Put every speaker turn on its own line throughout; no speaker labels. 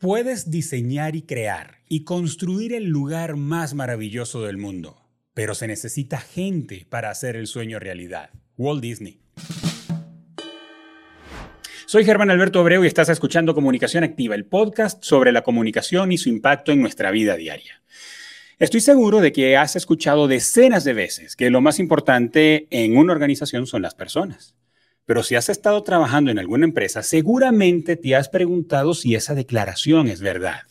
Puedes diseñar y crear y construir el lugar más maravilloso del mundo, pero se necesita gente para hacer el sueño realidad. Walt Disney. Soy Germán Alberto Abreu y estás escuchando Comunicación Activa, el podcast sobre la comunicación y su impacto en nuestra vida diaria. Estoy seguro de que has escuchado decenas de veces que lo más importante en una organización son las personas. Pero si has estado trabajando en alguna empresa, seguramente te has preguntado si esa declaración es verdad.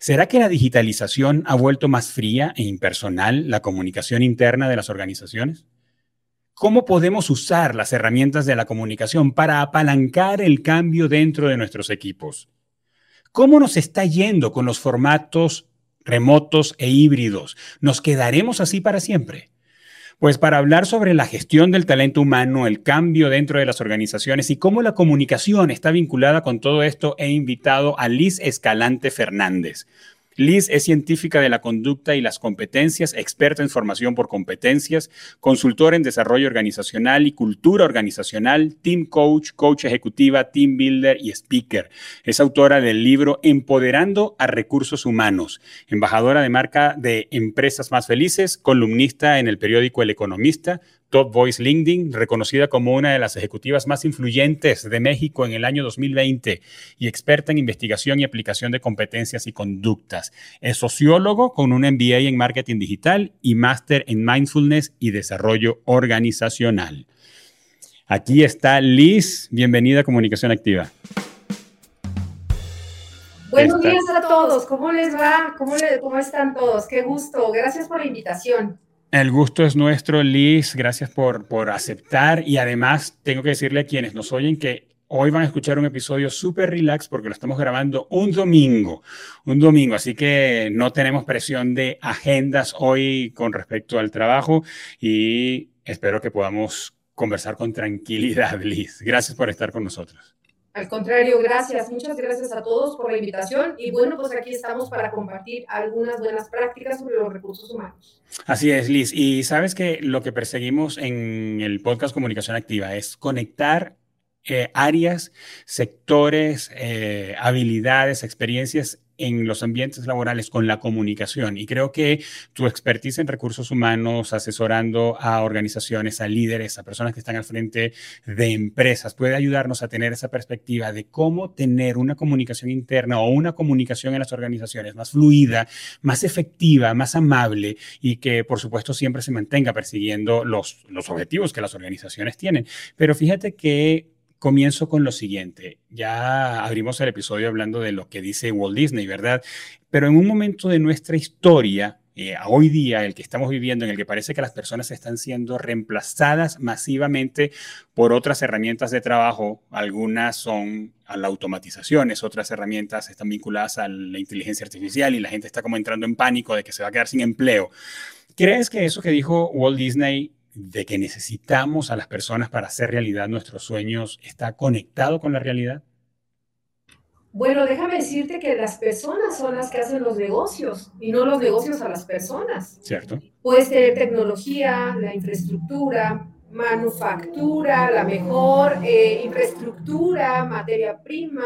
¿Será que la digitalización ha vuelto más fría e impersonal la comunicación interna de las organizaciones? ¿Cómo podemos usar las herramientas de la comunicación para apalancar el cambio dentro de nuestros equipos? ¿Cómo nos está yendo con los formatos remotos e híbridos? ¿Nos quedaremos así para siempre? Pues para hablar sobre la gestión del talento humano, el cambio dentro de las organizaciones y cómo la comunicación está vinculada con todo esto, he invitado a Liz Escalante Fernández. Liz es científica de la conducta y las competencias, experta en formación por competencias, consultora en desarrollo organizacional y cultura organizacional, team coach, coach ejecutiva, team builder y speaker. Es autora del libro Empoderando a Recursos Humanos, embajadora de marca de Empresas Más Felices, columnista en el periódico El Economista, Top Voice LinkedIn, reconocida como una de las ejecutivas más influyentes de México en el año 2020 y experta en investigación y aplicación de competencias y conductas. Es sociólogo con un MBA en marketing digital y máster en mindfulness y desarrollo organizacional. Aquí está Liz. Bienvenida a Comunicación Activa.
Buenos días a todos. ¿Cómo les va? ¿Cómo, ¿Cómo están todos? Qué gusto. Gracias por la invitación.
El gusto es nuestro, Liz. Gracias por, por aceptar. Y además, tengo que decirle a quienes nos oyen que hoy van a escuchar un episodio súper relax porque lo estamos grabando un domingo. Un domingo. Así que no tenemos presión de agendas hoy con respecto al trabajo y espero que podamos conversar con tranquilidad, Liz. Gracias por estar con nosotros.
Al contrario, gracias. Muchas gracias a todos por la invitación. Y bueno, pues aquí estamos para compartir algunas buenas prácticas sobre los recursos humanos.
Así es, Liz. Y sabes que lo que perseguimos en el podcast Comunicación Activa es conectar eh, áreas, sectores, eh, habilidades, experiencias en los ambientes laborales con la comunicación. Y creo que tu expertise en recursos humanos, asesorando a organizaciones, a líderes, a personas que están al frente de empresas, puede ayudarnos a tener esa perspectiva de cómo tener una comunicación interna o una comunicación en las organizaciones más fluida, más efectiva, más amable y que, por supuesto, siempre se mantenga persiguiendo los, los objetivos que las organizaciones tienen. Pero fíjate que Comienzo con lo siguiente. Ya abrimos el episodio hablando de lo que dice Walt Disney, ¿verdad? Pero en un momento de nuestra historia, eh, hoy día, el que estamos viviendo, en el que parece que las personas están siendo reemplazadas masivamente por otras herramientas de trabajo, algunas son a la automatización, otras herramientas están vinculadas a la inteligencia artificial y la gente está como entrando en pánico de que se va a quedar sin empleo. ¿Crees que eso que dijo Walt Disney de que necesitamos a las personas para hacer realidad nuestros sueños está conectado con la realidad?
Bueno, déjame decirte que las personas son las que hacen los negocios y no los negocios a las personas.
Cierto.
Puedes tener tecnología, la infraestructura, manufactura, la mejor eh, infraestructura, materia prima.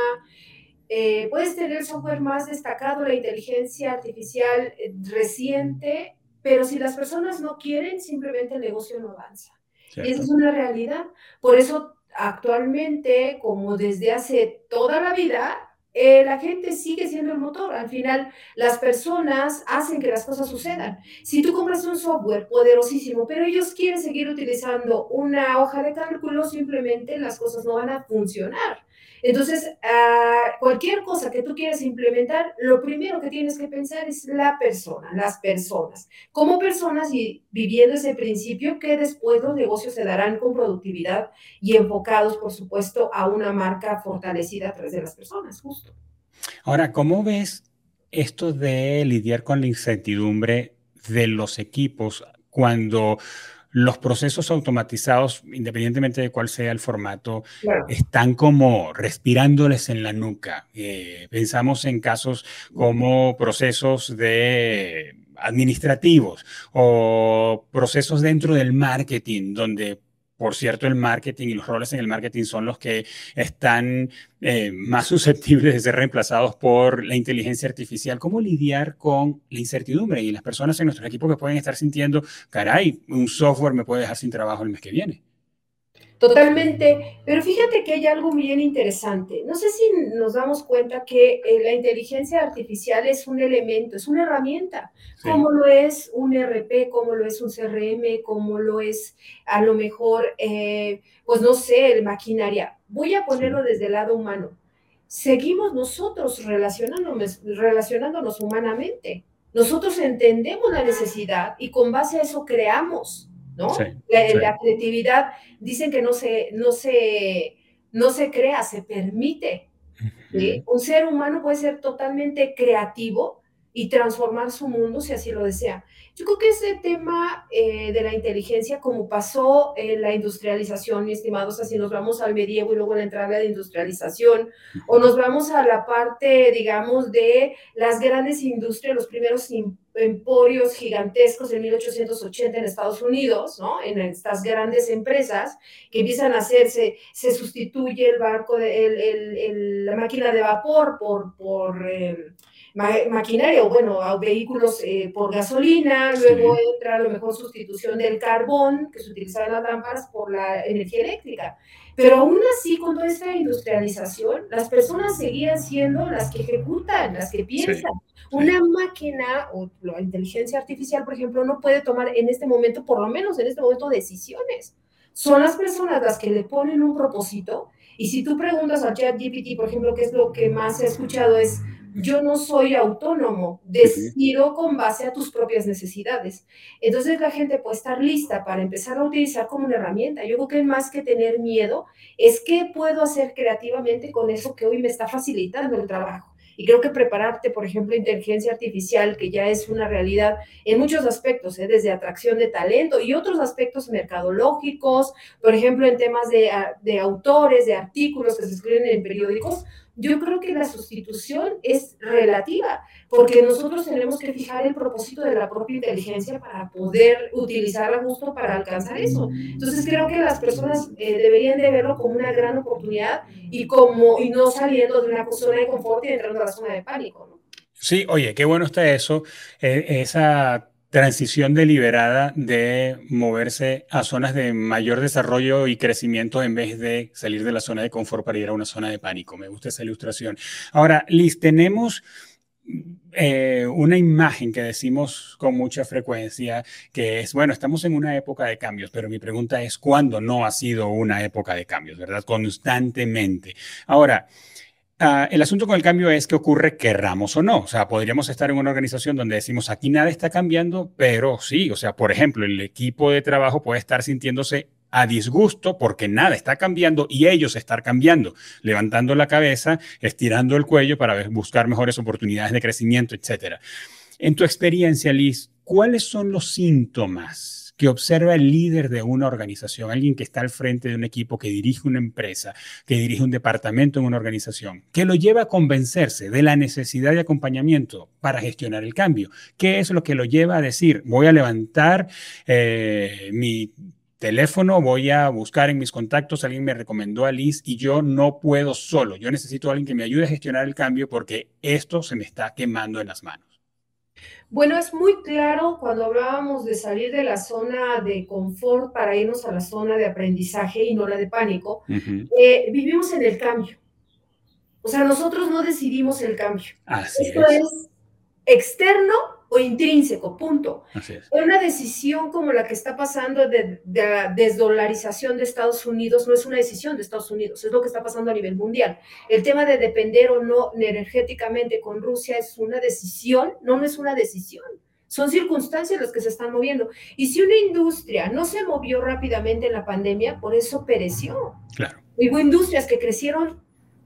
Eh, puedes tener software más destacado, la inteligencia artificial eh, reciente, pero si las personas no quieren, simplemente el negocio no avanza. Y esa es una realidad. Por eso actualmente, como desde hace toda la vida, eh, la gente sigue siendo el motor. Al final, las personas hacen que las cosas sucedan. Si tú compras un software poderosísimo, pero ellos quieren seguir utilizando una hoja de cálculo, simplemente las cosas no van a funcionar. Entonces, ah, cualquier cosa que tú quieras implementar, lo primero que tienes que pensar es la persona, las personas. Como personas y viviendo ese principio que después los negocios se darán con productividad y enfocados, por supuesto, a una marca fortalecida a través de las personas, justo.
Ahora, ¿cómo ves esto de lidiar con la incertidumbre de los equipos cuando los procesos automatizados, independientemente de cuál sea el formato, están como respirándoles en la nuca. Eh, pensamos en casos como procesos de administrativos o procesos dentro del marketing, donde por cierto, el marketing y los roles en el marketing son los que están eh, más susceptibles de ser reemplazados por la inteligencia artificial. ¿Cómo lidiar con la incertidumbre y las personas en nuestro equipo que pueden estar sintiendo, caray, un software me puede dejar sin trabajo el mes que viene?
Totalmente, pero fíjate que hay algo bien interesante. No sé si nos damos cuenta que eh, la inteligencia artificial es un elemento, es una herramienta, como lo es un RP, como lo es un CRM, como lo es a lo mejor, eh, pues no sé, el maquinaria. Voy a ponerlo desde el lado humano. Seguimos nosotros relacionándonos, relacionándonos humanamente. Nosotros entendemos la necesidad y con base a eso creamos. ¿No? la, creatividad, dicen que no se, no se, no se crea, se permite. Un ser humano puede ser totalmente creativo y transformar su mundo si así lo desea. Yo creo que ese tema eh, de la inteligencia, como pasó en la industrialización, mi estimados, así nos vamos al medievo y luego la entrada de industrialización, o nos vamos a la parte, digamos, de las grandes industrias, los primeros emporios gigantescos en 1880 en Estados Unidos, ¿no? En estas grandes empresas que empiezan a hacerse, se sustituye el barco, de, la máquina de vapor por... por eh, maquinaria o bueno, a vehículos eh, por gasolina, luego entra a lo mejor sustitución del carbón que se utilizaba en las lámparas por la energía eléctrica. Pero aún así, con toda esta industrialización, las personas seguían siendo las que ejecutan, las que piensan. Una máquina o la inteligencia artificial, por ejemplo, no puede tomar en este momento, por lo menos en este momento, decisiones. Son las personas las que le ponen un propósito. Y si tú preguntas a ChatGPT, por ejemplo, qué es lo que más he escuchado, es yo no soy autónomo, decido con base a tus propias necesidades. Entonces la gente puede estar lista para empezar a utilizar como una herramienta. Yo creo que más que tener miedo es qué puedo hacer creativamente con eso que hoy me está facilitando el trabajo. Y creo que prepararte, por ejemplo, inteligencia artificial, que ya es una realidad en muchos aspectos, ¿eh? desde atracción de talento y otros aspectos mercadológicos, por ejemplo, en temas de, de autores, de artículos que se escriben en periódicos, yo creo que la sustitución es relativa, porque nosotros tenemos que fijar el propósito de la propia inteligencia para poder utilizarla justo para alcanzar eso. Entonces creo que las personas eh, deberían de verlo como una gran oportunidad y, como, y no saliendo de una zona de confort y entrando a la zona de pánico.
Sí, oye, qué bueno está eso, eh, esa transición deliberada de moverse a zonas de mayor desarrollo y crecimiento en vez de salir de la zona de confort para ir a una zona de pánico. Me gusta esa ilustración. Ahora, Liz, tenemos eh, una imagen que decimos con mucha frecuencia, que es, bueno, estamos en una época de cambios, pero mi pregunta es, ¿cuándo no ha sido una época de cambios, verdad? Constantemente. Ahora, Ah, el asunto con el cambio es que ocurre querramos o no. O sea, podríamos estar en una organización donde decimos aquí nada está cambiando, pero sí, o sea, por ejemplo, el equipo de trabajo puede estar sintiéndose a disgusto porque nada está cambiando y ellos estar cambiando, levantando la cabeza, estirando el cuello para buscar mejores oportunidades de crecimiento, etc. En tu experiencia, Liz, ¿cuáles son los síntomas? Que observa el líder de una organización, alguien que está al frente de un equipo, que dirige una empresa, que dirige un departamento en una organización, que lo lleva a convencerse de la necesidad de acompañamiento para gestionar el cambio. ¿Qué es lo que lo lleva a decir, voy a levantar eh, mi teléfono, voy a buscar en mis contactos, alguien me recomendó a Liz y yo no puedo solo, yo necesito a alguien que me ayude a gestionar el cambio porque esto se me está quemando en las manos.
Bueno, es muy claro cuando hablábamos de salir de la zona de confort para irnos a la zona de aprendizaje y no la de pánico. Eh, vivimos en el cambio. O sea, nosotros no decidimos el cambio. Esto es externo o intrínseco, punto. Una decisión como la que está pasando de, la desdolarización de Estados Unidos no es una decisión de Estados Unidos, es lo que está pasando a nivel mundial. El tema de depender o no energéticamente con Rusia es una decisión, no, no es una decisión. Son circunstancias las que se están moviendo. Y si una industria no se movió rápidamente en la pandemia, por eso pereció.
Claro.
Hubo industrias que crecieron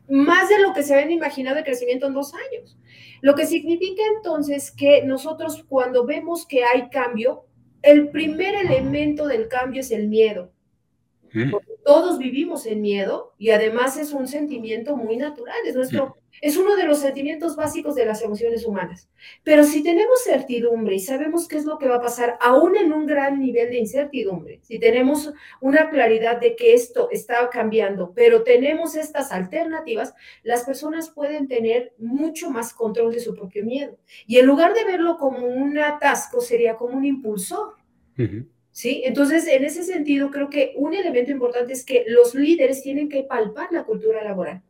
más de lo que se habían imaginado de crecimiento en dos años. Lo que significa entonces que nosotros cuando vemos que hay cambio, el primer elemento del cambio es el miedo. Mm. Todos vivimos en miedo y además es un sentimiento muy natural, es nuestro es uno de los sentimientos básicos de las emociones humanas. Pero si tenemos certidumbre y sabemos qué es lo que va a pasar, aún en un gran nivel de incertidumbre, si tenemos una claridad de que esto está cambiando, pero tenemos estas alternativas, las personas pueden tener mucho más control de su propio miedo. Y en lugar de verlo como un atasco, sería como un impulsor. ¿Sí? Entonces, en ese sentido, creo que un elemento importante es que los líderes tienen que palpar la cultura laboral.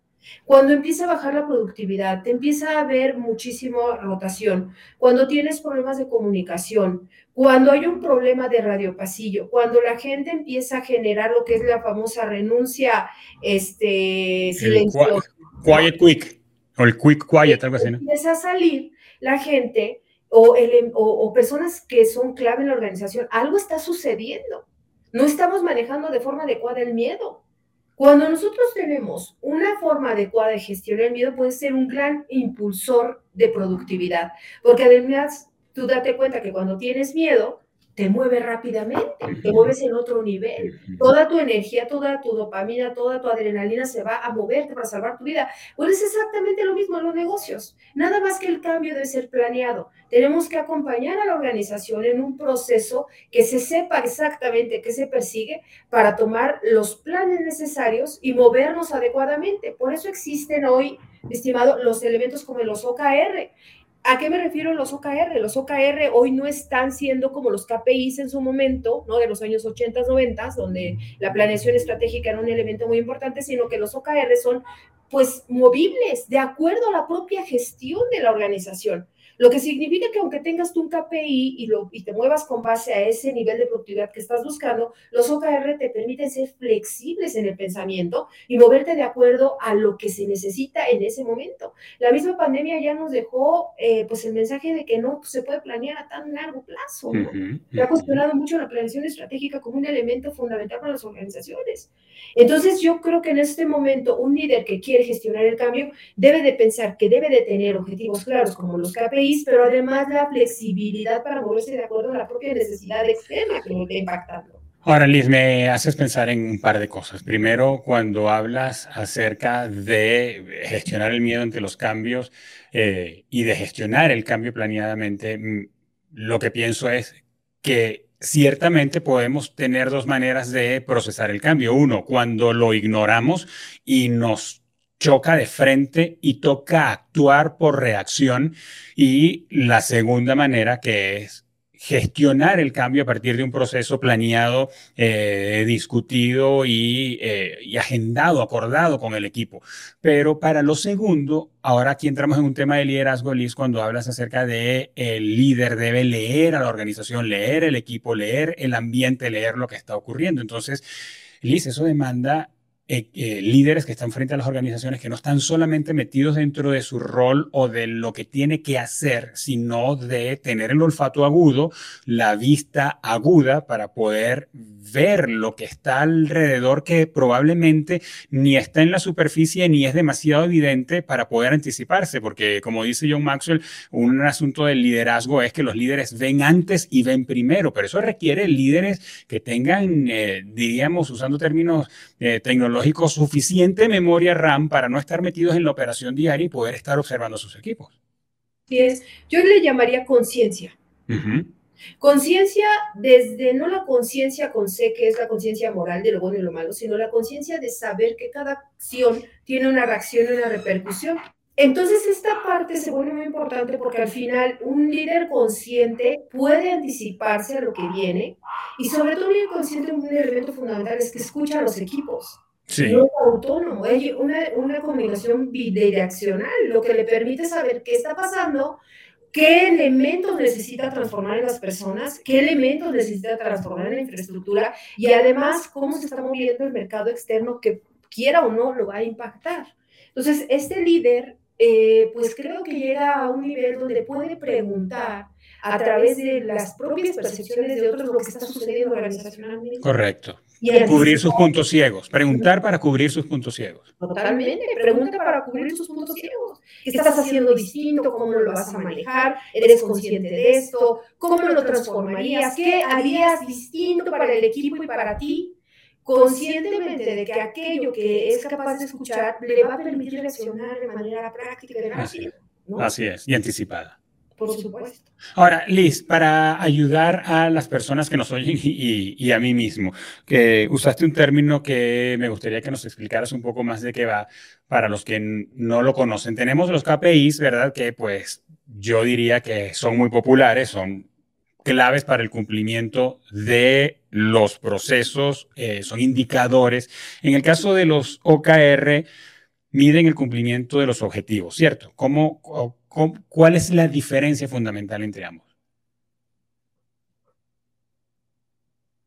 Cuando empieza a bajar la productividad, te empieza a haber muchísima rotación, cuando tienes problemas de comunicación, cuando hay un problema de radiopasillo, cuando la gente empieza a generar lo que es la famosa renuncia este, silenciosa.
Quiet quick, o el quick quiet, algo así, ¿no?
Empieza a salir la gente o, el, o, o personas que son clave en la organización, algo está sucediendo. No estamos manejando de forma adecuada el miedo. Cuando nosotros tenemos una forma adecuada de gestionar el miedo, puede ser un gran impulsor de productividad, porque además tú date cuenta que cuando tienes miedo, te mueve rápidamente, te mueves en otro nivel. Toda tu energía, toda tu dopamina, toda tu adrenalina se va a moverte para salvar tu vida. Pues es exactamente lo mismo en los negocios. Nada más que el cambio debe ser planeado. Tenemos que acompañar a la organización en un proceso que se sepa exactamente qué se persigue para tomar los planes necesarios y movernos adecuadamente. Por eso existen hoy, estimado, los elementos como los OKR. ¿A qué me refiero los OKR? Los OKR hoy no están siendo como los KPIs en su momento, ¿no? De los años 80, 90, donde la planeación estratégica era un elemento muy importante, sino que los OKR son pues movibles de acuerdo a la propia gestión de la organización. Lo que significa que aunque tengas tú un KPI y, lo, y te muevas con base a ese nivel de productividad que estás buscando, los OKR te permiten ser flexibles en el pensamiento y moverte de acuerdo a lo que se necesita en ese momento. La misma pandemia ya nos dejó eh, pues el mensaje de que no se puede planear a tan largo plazo. ¿no? Se ha cuestionado mucho la planeación estratégica como un elemento fundamental para las organizaciones. Entonces yo creo que en este momento un líder que quiere gestionar el cambio debe de pensar que debe de tener objetivos claros como los KPI pero además la flexibilidad para moverse de acuerdo a la propia necesidad externa que lo esté impactando.
Ahora, Liz, me haces pensar en un par de cosas. Primero, cuando hablas acerca de gestionar el miedo ante los cambios eh, y de gestionar el cambio planeadamente, mm, lo que pienso es que ciertamente podemos tener dos maneras de procesar el cambio. Uno, cuando lo ignoramos y nos choca de frente y toca actuar por reacción. Y la segunda manera que es gestionar el cambio a partir de un proceso planeado, eh, discutido y, eh, y, agendado, acordado con el equipo. Pero para lo segundo, ahora aquí entramos en un tema de liderazgo, Liz, cuando hablas acerca de el líder debe leer a la organización, leer el equipo, leer el ambiente, leer lo que está ocurriendo. Entonces, Liz, eso demanda eh, eh, líderes que están frente a las organizaciones que no están solamente metidos dentro de su rol o de lo que tiene que hacer, sino de tener el olfato agudo, la vista aguda para poder ver lo que está alrededor que probablemente ni está en la superficie ni es demasiado evidente para poder anticiparse, porque como dice John Maxwell, un asunto del liderazgo es que los líderes ven antes y ven primero, pero eso requiere líderes que tengan, eh, diríamos, usando términos tecnológicos, suficiente memoria RAM para no estar metidos en la operación diaria y poder estar observando sus equipos.
es. Yo le llamaría conciencia. Conciencia desde no la conciencia con C, que es la conciencia moral de lo bueno y lo malo, sino la conciencia de saber que cada acción tiene una reacción y una repercusión. Entonces esta parte se vuelve muy importante porque al final un líder consciente puede anticiparse a lo que viene y sobre todo un líder consciente un elemento fundamental es que escucha a los equipos. Sí. No es autónomo, hay una, una comunicación bidireccional, lo que le permite saber qué está pasando, qué elementos necesita transformar en las personas, qué elementos necesita transformar en la infraestructura y además cómo se está moviendo el mercado externo que quiera o no lo va a impactar. Entonces, este líder, eh, pues creo que llega a un nivel donde puede preguntar a través de las propias percepciones de otros lo que está sucediendo organizacionalmente.
Correcto. Y cubrir sus puntos ciegos. Preguntar para cubrir sus puntos ciegos.
Totalmente. Pregunta para cubrir sus puntos ciegos. ¿Qué estás haciendo distinto? ¿Cómo lo vas a manejar? ¿Eres consciente de esto? ¿Cómo lo transformarías? ¿Qué harías distinto para el equipo y para ti? conscientemente de que aquello que es capaz de escuchar le va a permitir reaccionar de manera práctica y
rápida. Así es, y anticipada.
Por supuesto.
Ahora, Liz, para ayudar a las personas que nos oyen y, a mí mismo, que usaste un término que me gustaría que nos explicaras un poco más de qué va para los que no lo conocen. Tenemos los KPIs, ¿verdad? Que pues yo diría que son muy populares, son claves para el cumplimiento de los procesos, eh, son indicadores. En el caso de los OKR, miden el cumplimiento de los objetivos, ¿cierto? ¿Cómo, ¿Cuál es la diferencia fundamental entre ambos?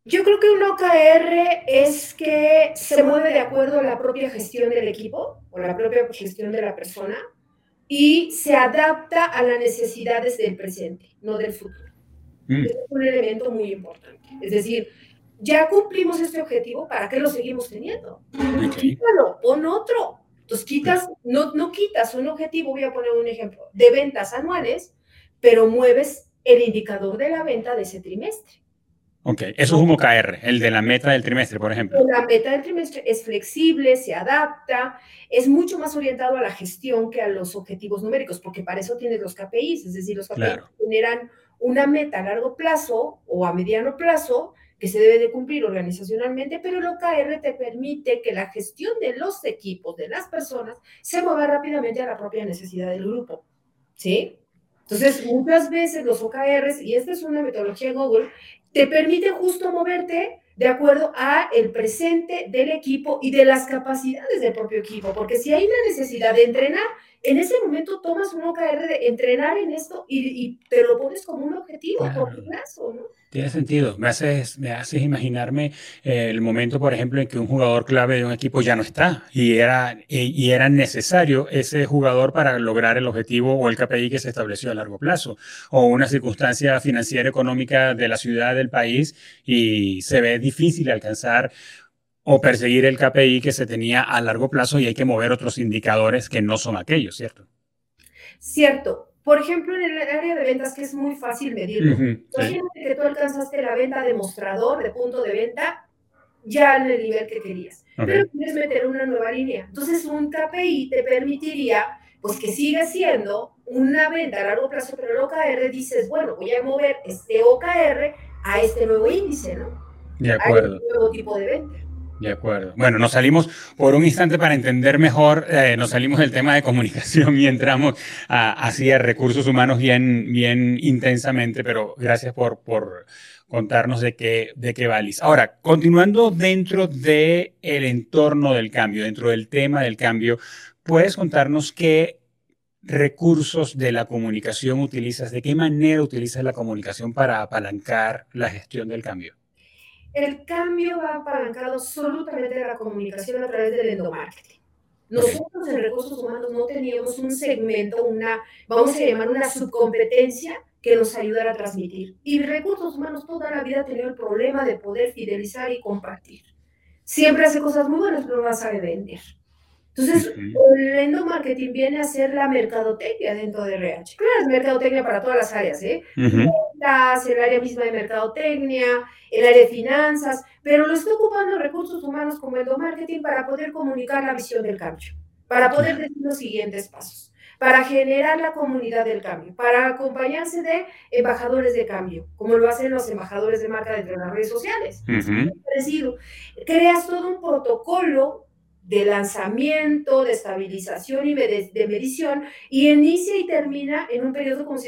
Yo creo que un OKR es que se mueve de acuerdo a la propia gestión del equipo o la propia gestión de la persona y se adapta a las necesidades del presente, no del futuro. Mm. Es un elemento muy importante. Es decir, ya cumplimos este objetivo, ¿para qué lo seguimos teniendo? Quítalo, pon otro. Entonces quitas, no, no quitas un objetivo, voy a poner un ejemplo, de ventas anuales, pero mueves el indicador de la venta de ese trimestre.
Ok, eso es un OKR, el de la meta del trimestre, por ejemplo.
La meta del trimestre es flexible, se adapta, es mucho más orientado a la gestión que a los objetivos numéricos, porque para eso tienes los KPIs, es decir, los KPIs generan una meta a largo plazo o a mediano plazo que se debe de cumplir organizacionalmente, pero el OKR te permite que la gestión de los equipos, de las personas, se mueva rápidamente a la propia necesidad del grupo. ¿Sí? Entonces, muchas veces los OKRs, y esta es una metodología de Google, te permite justo moverte de acuerdo a el presente del equipo y de las capacidades del propio equipo, porque si hay una necesidad de entrenar, en ese momento tomas un OKR de entrenar en esto y, te lo pones como un objetivo a corto plazo, ¿no?
Tiene sentido. Me haces, me haces imaginarme eh, el momento, por ejemplo, en que un jugador clave de un equipo ya no está y era, y, era necesario ese jugador para lograr el objetivo o el KPI que se estableció a largo plazo, o una circunstancia financiera económica de la ciudad, del país, y se ve difícil alcanzar o perseguir el KPI que se tenía a largo plazo y hay que mover otros indicadores que no son aquellos, ¿cierto?
Cierto. Por ejemplo, en el área de ventas, que es muy fácil medirlo. Imagínate que tú alcanzaste la venta de mostrador, de punto de venta, ya en el nivel que querías. Pero quieres meter una nueva línea. Entonces, un KPI te permitiría, pues, que siga siendo una venta a largo plazo, pero el OKR dices, bueno, voy a mover este OKR a este nuevo índice, ¿no?
De acuerdo.
A este nuevo tipo de venta.
De acuerdo. Bueno, nos salimos por un instante para entender mejor, eh, nos salimos del tema de comunicación y entramos a recursos humanos bien, bien intensamente, pero gracias por, por contarnos de qué, de qué valis. Ahora, continuando dentro del el entorno del cambio, dentro del tema del cambio, ¿puedes contarnos qué recursos de la comunicación utilizas? ¿De qué manera utilizas la comunicación para apalancar la gestión del cambio?
El cambio va apalancado absolutamente de la comunicación a través del endomarketing. Nosotros en recursos humanos no teníamos un segmento, una, vamos a llamar una subcompetencia que nos ayudara a transmitir. Y recursos humanos toda la vida ha tenido el problema de poder fidelizar y compartir. Siempre hace cosas muy buenas, pero no las sabe vender. Entonces, el endomarketing viene a ser la mercadotecnia dentro de RH. Claro, es mercadotecnia para todas las áreas, ¿eh? Ventas, el área misma de mercadotecnia, el área de finanzas, pero lo está ocupando recursos humanos como endomarketing para poder comunicar la visión del cambio, para poder decir los siguientes pasos, para generar la comunidad del cambio, para acompañarse de embajadores de cambio, como lo hacen los embajadores de marca dentro de las redes sociales. Creas todo un protocolo de lanzamiento, de estabilización y de, medición, y inicia y termina en un periodo como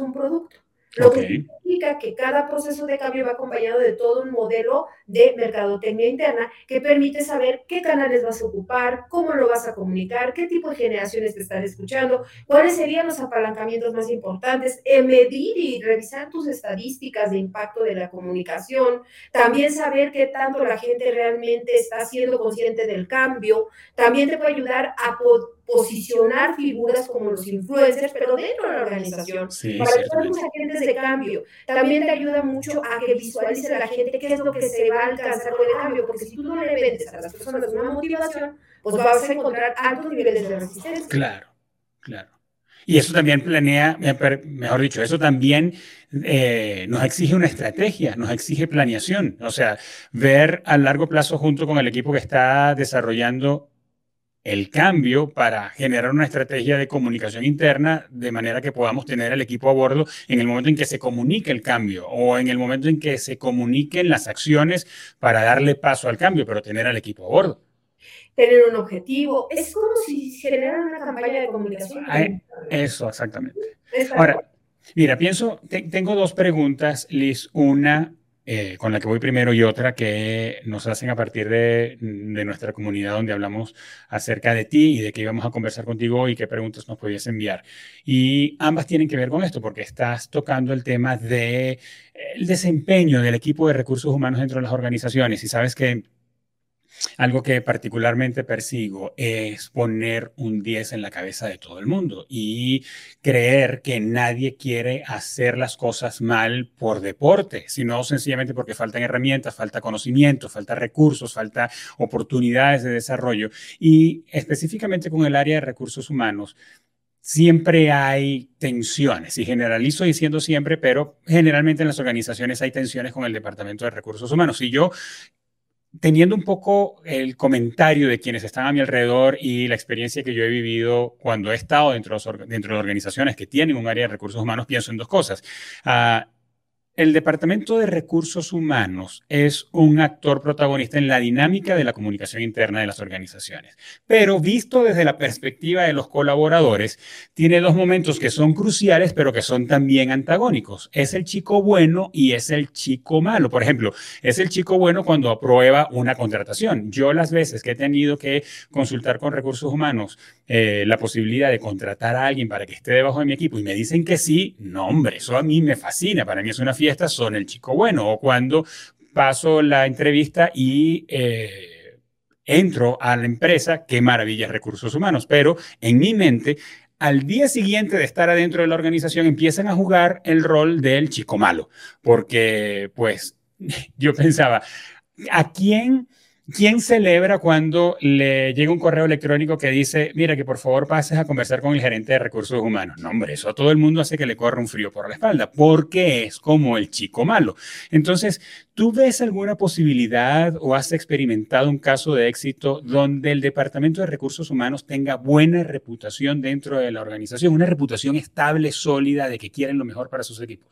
un producto. Lo que significa que cada proceso de cambio va acompañado de todo un modelo de mercadotecnia interna que permite saber qué canales vas a ocupar, cómo lo vas a comunicar, qué tipo de generaciones te están escuchando, cuáles serían los apalancamientos más importantes, medir y revisar tus estadísticas de impacto de la comunicación, también saber qué tanto la gente realmente está siendo consciente del cambio, también te puede ayudar a posicionar figuras como los influencers, pero dentro de la organización, para que los agentes de cambio. También te ayuda mucho a que visualice a la gente qué es lo que se va a alcanzar con el cambio, porque si tú no le vendes a las personas una motivación, pues vas a encontrar altos niveles de resistencia.
Claro, claro. Y eso también planea, mejor dicho, eso también eh, nos exige una estrategia, nos exige planeación, o sea, ver a largo plazo junto con el equipo que está desarrollando el cambio para generar una estrategia de comunicación interna de manera que podamos tener al equipo a bordo en el momento en que se comunique el cambio o en el momento en que se comuniquen las acciones para darle paso al cambio, pero tener al equipo a bordo.
Tener un objetivo. Es como si generaran una campaña de comunicación.
Eso, exactamente. Ahora, mira, pienso, tengo dos preguntas, Liz. Una eh, con la que voy primero y otra que nos hacen a partir de, nuestra comunidad donde hablamos acerca de ti y de qué íbamos a conversar contigo y qué preguntas nos podías enviar. Y ambas tienen que ver con esto porque estás tocando el tema del de, el desempeño del equipo de recursos humanos dentro de las organizaciones y sabes que algo que particularmente persigo es poner un 10 en la cabeza de todo el mundo y creer que nadie quiere hacer las cosas mal por deporte, sino sencillamente porque faltan herramientas, falta conocimiento, falta recursos, falta oportunidades de desarrollo. Y específicamente con el área de recursos humanos, siempre hay tensiones, y generalizo diciendo siempre, pero generalmente en las organizaciones hay tensiones con el Departamento de Recursos Humanos. Y yo teniendo un poco el comentario de quienes están a mi alrededor y la experiencia que yo he vivido cuando he estado dentro de, dentro de organizaciones que tienen un área de recursos humanos, pienso en dos cosas. Uh, el Departamento de Recursos Humanos es un actor protagonista en la dinámica de la comunicación interna de las organizaciones, pero visto desde la perspectiva de los colaboradores, tiene dos momentos que son cruciales, pero que son también antagónicos. Es el chico bueno y es el chico malo. Por ejemplo, es el chico bueno cuando aprueba una contratación. Yo las veces que he tenido que consultar con recursos humanos eh, la posibilidad de contratar a alguien para que esté debajo de mi equipo y me dicen que sí, no, hombre, eso a mí me fascina. Para mí es una fiesta, son el chico bueno. O cuando paso la entrevista y eh, entro a la empresa, qué maravilla recursos humanos. Pero en mi mente, al día siguiente de estar adentro de la organización, empiezan a jugar el rol del chico malo. Porque, pues, yo pensaba, ¿a quién? ¿Quién celebra cuando le llega un correo electrónico que dice, mira, que por favor pases a conversar con el gerente de recursos humanos? No, hombre, eso a todo el mundo hace que le corra un frío por la espalda, porque es como el chico malo. Entonces, ¿tú ves alguna posibilidad o has experimentado un caso de éxito donde el Departamento de Recursos Humanos tenga buena reputación dentro de la organización, una reputación estable, sólida, de que quieren lo mejor para sus equipos?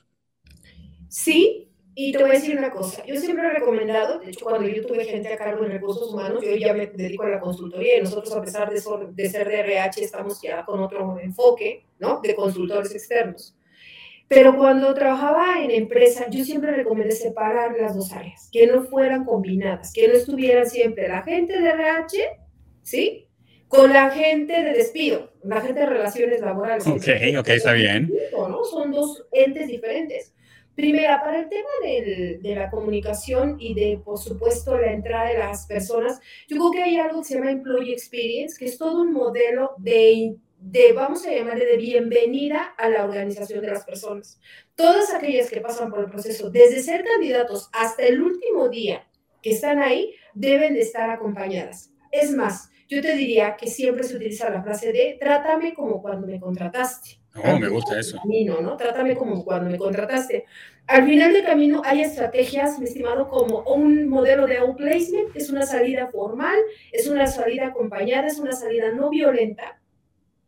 Sí, y te voy a decir una cosa, yo siempre he recomendado, de hecho cuando yo tuve gente a cargo en recursos humanos, yo ya me dedico a la consultoría y nosotros a pesar de, de ser de RH estamos ya con otro enfoque, ¿no? De consultores externos. Pero cuando trabajaba en empresa, yo siempre recomendé separar las dos áreas, que no fueran combinadas, que no estuvieran siempre la gente de RH, ¿sí? Con la gente de despido, la gente de relaciones laborales.
Ok, ok, está bien.
¿no? Son dos entes diferentes. Primera, para el tema de la comunicación y de, por supuesto, la entrada de las personas, yo creo que hay algo que se llama Employee Experience, que es todo un modelo de, de, vamos a llamarle, de bienvenida a la organización de las personas. Todas aquellas que pasan por el proceso, desde ser candidatos hasta el último día que están ahí, deben de estar acompañadas. Es más, yo te diría que siempre se utiliza la frase de trátame como cuando me contrataste.
Oh, me gusta eso.
Camino, ¿no? Trátame como cuando me contrataste. Al final del camino hay estrategias, mi estimado, como un modelo de outplacement, es una salida formal, es una salida acompañada, es una salida no violenta,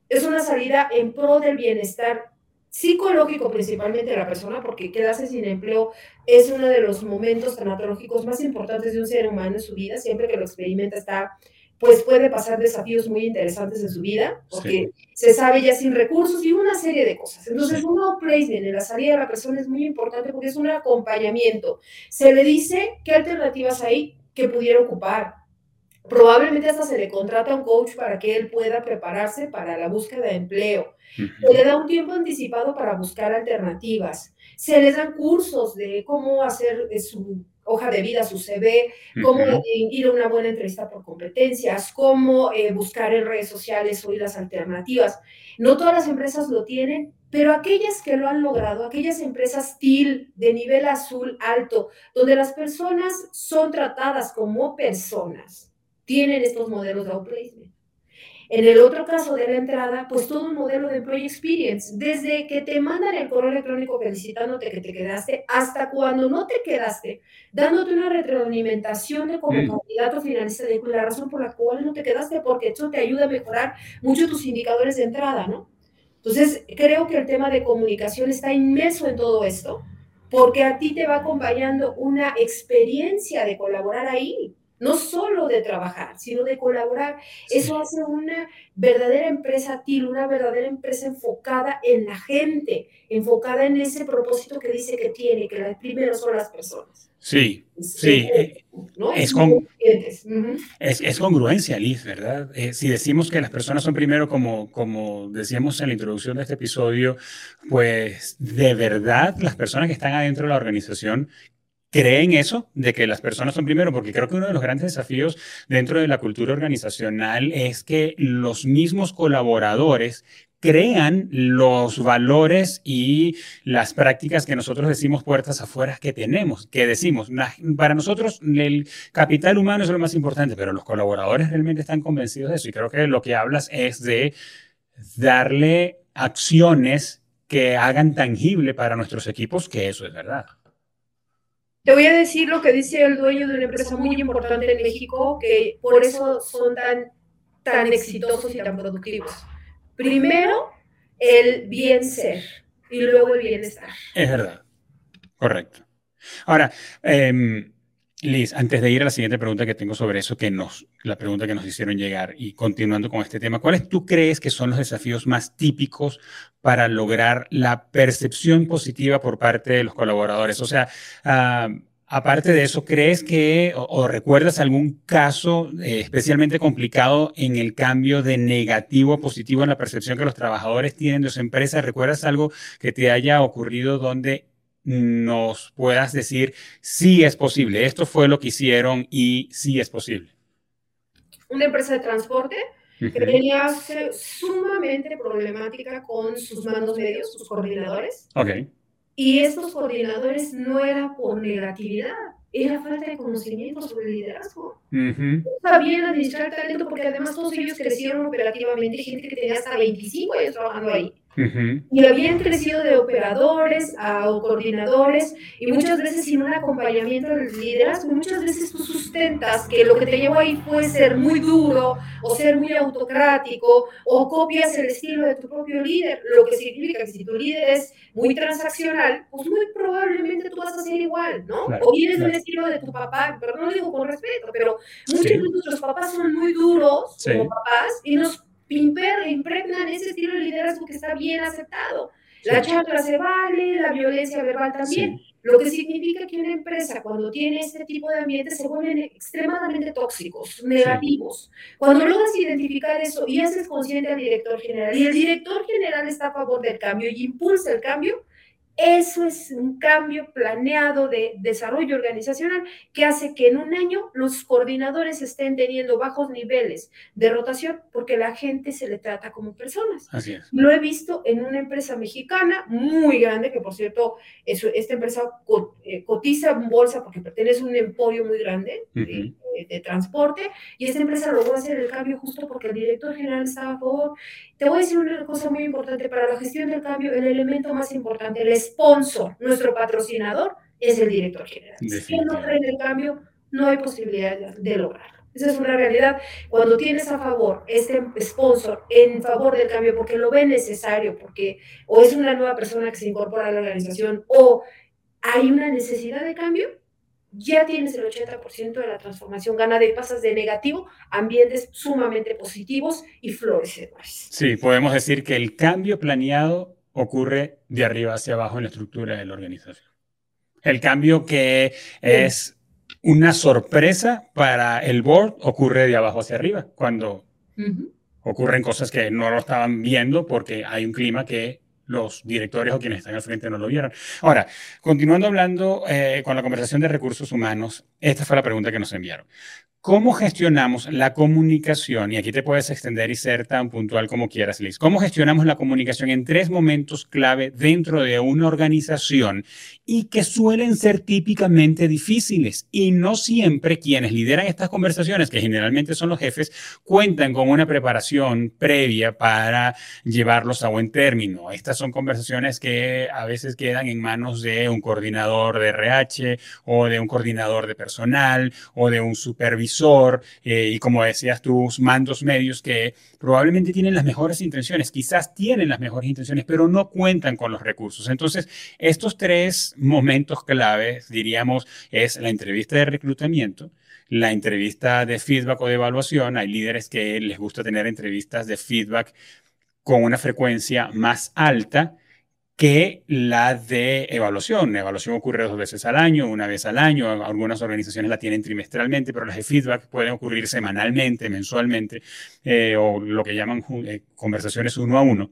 es una salida en pro del bienestar psicológico principalmente de la persona, porque quedarse sin empleo es uno de los momentos tanatológicos más importantes de un ser humano en su vida, siempre que lo experimenta está pues puede pasar desafíos muy interesantes en su vida, porque se sabe ya sin recursos y una serie de cosas. Entonces, un outplacement en la salida de la persona es muy importante porque es un acompañamiento. Se le dice qué alternativas hay que pudiera ocupar. Probablemente hasta se le contrata a un coach para que él pueda prepararse para la búsqueda de empleo. Se le da un tiempo anticipado para buscar alternativas. Se les dan cursos de cómo hacer su hoja de vida, su CV, cómo ir a una buena entrevista por competencias, cómo eh, buscar en redes sociales hoy las alternativas. No todas las empresas lo tienen, pero aquellas que lo han logrado, aquellas empresas TIL de nivel azul alto, donde las personas son tratadas como personas, tienen estos modelos de outplacement. En el otro caso de la entrada, pues todo un modelo de employee experience, desde que te mandan el correo electrónico felicitándote que te quedaste, hasta cuando no te quedaste, dándote una retroalimentación de como mm. candidato finalista de la razón por la cual no te quedaste, porque eso te ayuda a mejorar mucho tus indicadores de entrada, ¿no? Entonces, creo que el tema de comunicación está inmerso en todo esto, porque a ti te va acompañando una experiencia de colaborar ahí no solo de trabajar, sino de colaborar. Eso hace una verdadera empresa TIL, una verdadera empresa enfocada en la gente, enfocada en ese propósito que dice que tiene, que las primeras son las personas.
Sí, sí. Eh, es, con, es, congruencia, Liz, ¿verdad? Eh, si decimos que las personas son primero, como, como decíamos en la introducción de este episodio, pues de verdad las personas que están adentro de la organización creen eso, de que las personas son primero, porque creo que uno de los grandes desafíos dentro de la cultura organizacional es que los mismos colaboradores crean los valores y las prácticas que nosotros decimos puertas afuera que tenemos, que decimos, para nosotros el capital humano es lo más importante, pero los colaboradores realmente están convencidos de eso y creo que lo que hablas es de darle acciones que hagan tangible para nuestros equipos que eso es verdad.
Te voy a decir lo que dice el dueño de una empresa muy importante en México, que por eso son tan, tan exitosos y tan productivos. Primero, el bien ser y luego el bienestar.
Es verdad, correcto. Ahora, eh, Liz, antes de ir a la siguiente pregunta que tengo sobre eso, que nos, la pregunta que nos hicieron llegar y continuando con este tema, ¿cuáles tú crees que son los desafíos más típicos para lograr la percepción positiva por parte de los colaboradores? O sea, ah, aparte de eso, ¿crees que o, recuerdas algún caso eh, especialmente complicado en el cambio de negativo a positivo en la percepción que los trabajadores tienen de su empresa? ¿Recuerdas algo que te haya ocurrido donde nos puedas decir si es posible, esto fue lo que hicieron y si es posible.
Una empresa de transporte que tenía sumamente problemática con sus mandos medios, sus coordinadores.
Okay.
Y estos coordinadores no era por negatividad, era falta de conocimiento sobre el liderazgo. Uh Sabían administrar talento porque además todos ellos crecieron operativamente, gente que tenía hasta 25 años trabajando ahí. Y habían crecido de operadores a coordinadores y muchas veces sin un acompañamiento del liderazgo. Muchas veces tú sustentas que lo que te llevó ahí fue ser muy duro o ser muy autocrático o copias el estilo de tu propio líder, lo que significa que si tu líder es muy transaccional, pues muy probablemente tú vas a ser igual, ¿no? o vienes del estilo de tu papá, pero no lo digo con respeto, pero muchos de nuestros papás son muy duros como papás y nos impregnan ese estilo de liderazgo que está bien aceptado. La chacra se vale, la violencia verbal también, lo que significa que una empresa cuando tiene este tipo de ambientes se vuelven extremadamente tóxicos, negativos. Cuando logras identificar eso y haces consciente al director general y el director general está a favor del cambio y impulsa el cambio, eso es un cambio planeado de desarrollo organizacional que hace que en un año los coordinadores estén teniendo bajos niveles de rotación porque la gente se le trata como personas.
Así es.
Lo he visto en una empresa mexicana muy grande, que por cierto, esta empresa eh, cotiza en bolsa porque pertenece a un emporio muy grande de, transporte y esta empresa logró hacer el cambio justo porque el director general estaba a favor. Te voy a decir una cosa muy importante para la gestión del cambio, el elemento más importante, el sponsor, nuestro patrocinador, es el director general. Si no cree en el cambio, no hay posibilidad de lograrlo. Esa es una realidad. Cuando tienes a favor este sponsor en favor del cambio porque lo ve necesario, porque o es una nueva persona que se incorpora a la organización o hay una necesidad de cambio, ya tienes el 80% de la transformación ganada y pasas de negativo a ambientes sumamente positivos y florecedores.
Sí, podemos decir que el cambio planeado ocurre de arriba hacia abajo en la estructura de la organización. El cambio que es una sorpresa para el board ocurre de abajo hacia arriba, cuando ocurren cosas que no lo estaban viendo porque hay un clima que los directores o quienes están al frente no lo vieron. Ahora, continuando hablando eh, con la conversación de recursos humanos, esta fue la pregunta que nos enviaron. ¿Cómo gestionamos la comunicación? Y aquí te puedes extender y ser tan puntual como quieras, Liz. ¿Cómo gestionamos la comunicación en tres momentos clave dentro de una organización y que suelen ser típicamente difíciles? Y no siempre quienes lideran estas conversaciones, que generalmente son los jefes, cuentan con una preparación previa para llevarlos a buen término. Estas son conversaciones que a veces quedan en manos de un coordinador de RH o de un coordinador de personal o de un supervisor eh, y como decías tus mandos medios que probablemente tienen las mejores intenciones, quizás tienen las mejores intenciones, pero no cuentan con los recursos. Entonces, estos tres momentos claves, diríamos, es la entrevista de reclutamiento, la entrevista de feedback o de evaluación. Hay líderes que les gusta tener entrevistas de feedback con una frecuencia más alta que la de evaluación. La evaluación ocurre dos veces al año, una vez al año. Algunas organizaciones la tienen trimestralmente, pero las de feedback pueden ocurrir semanalmente, mensualmente, eh, o lo que llaman eh, conversaciones uno a uno.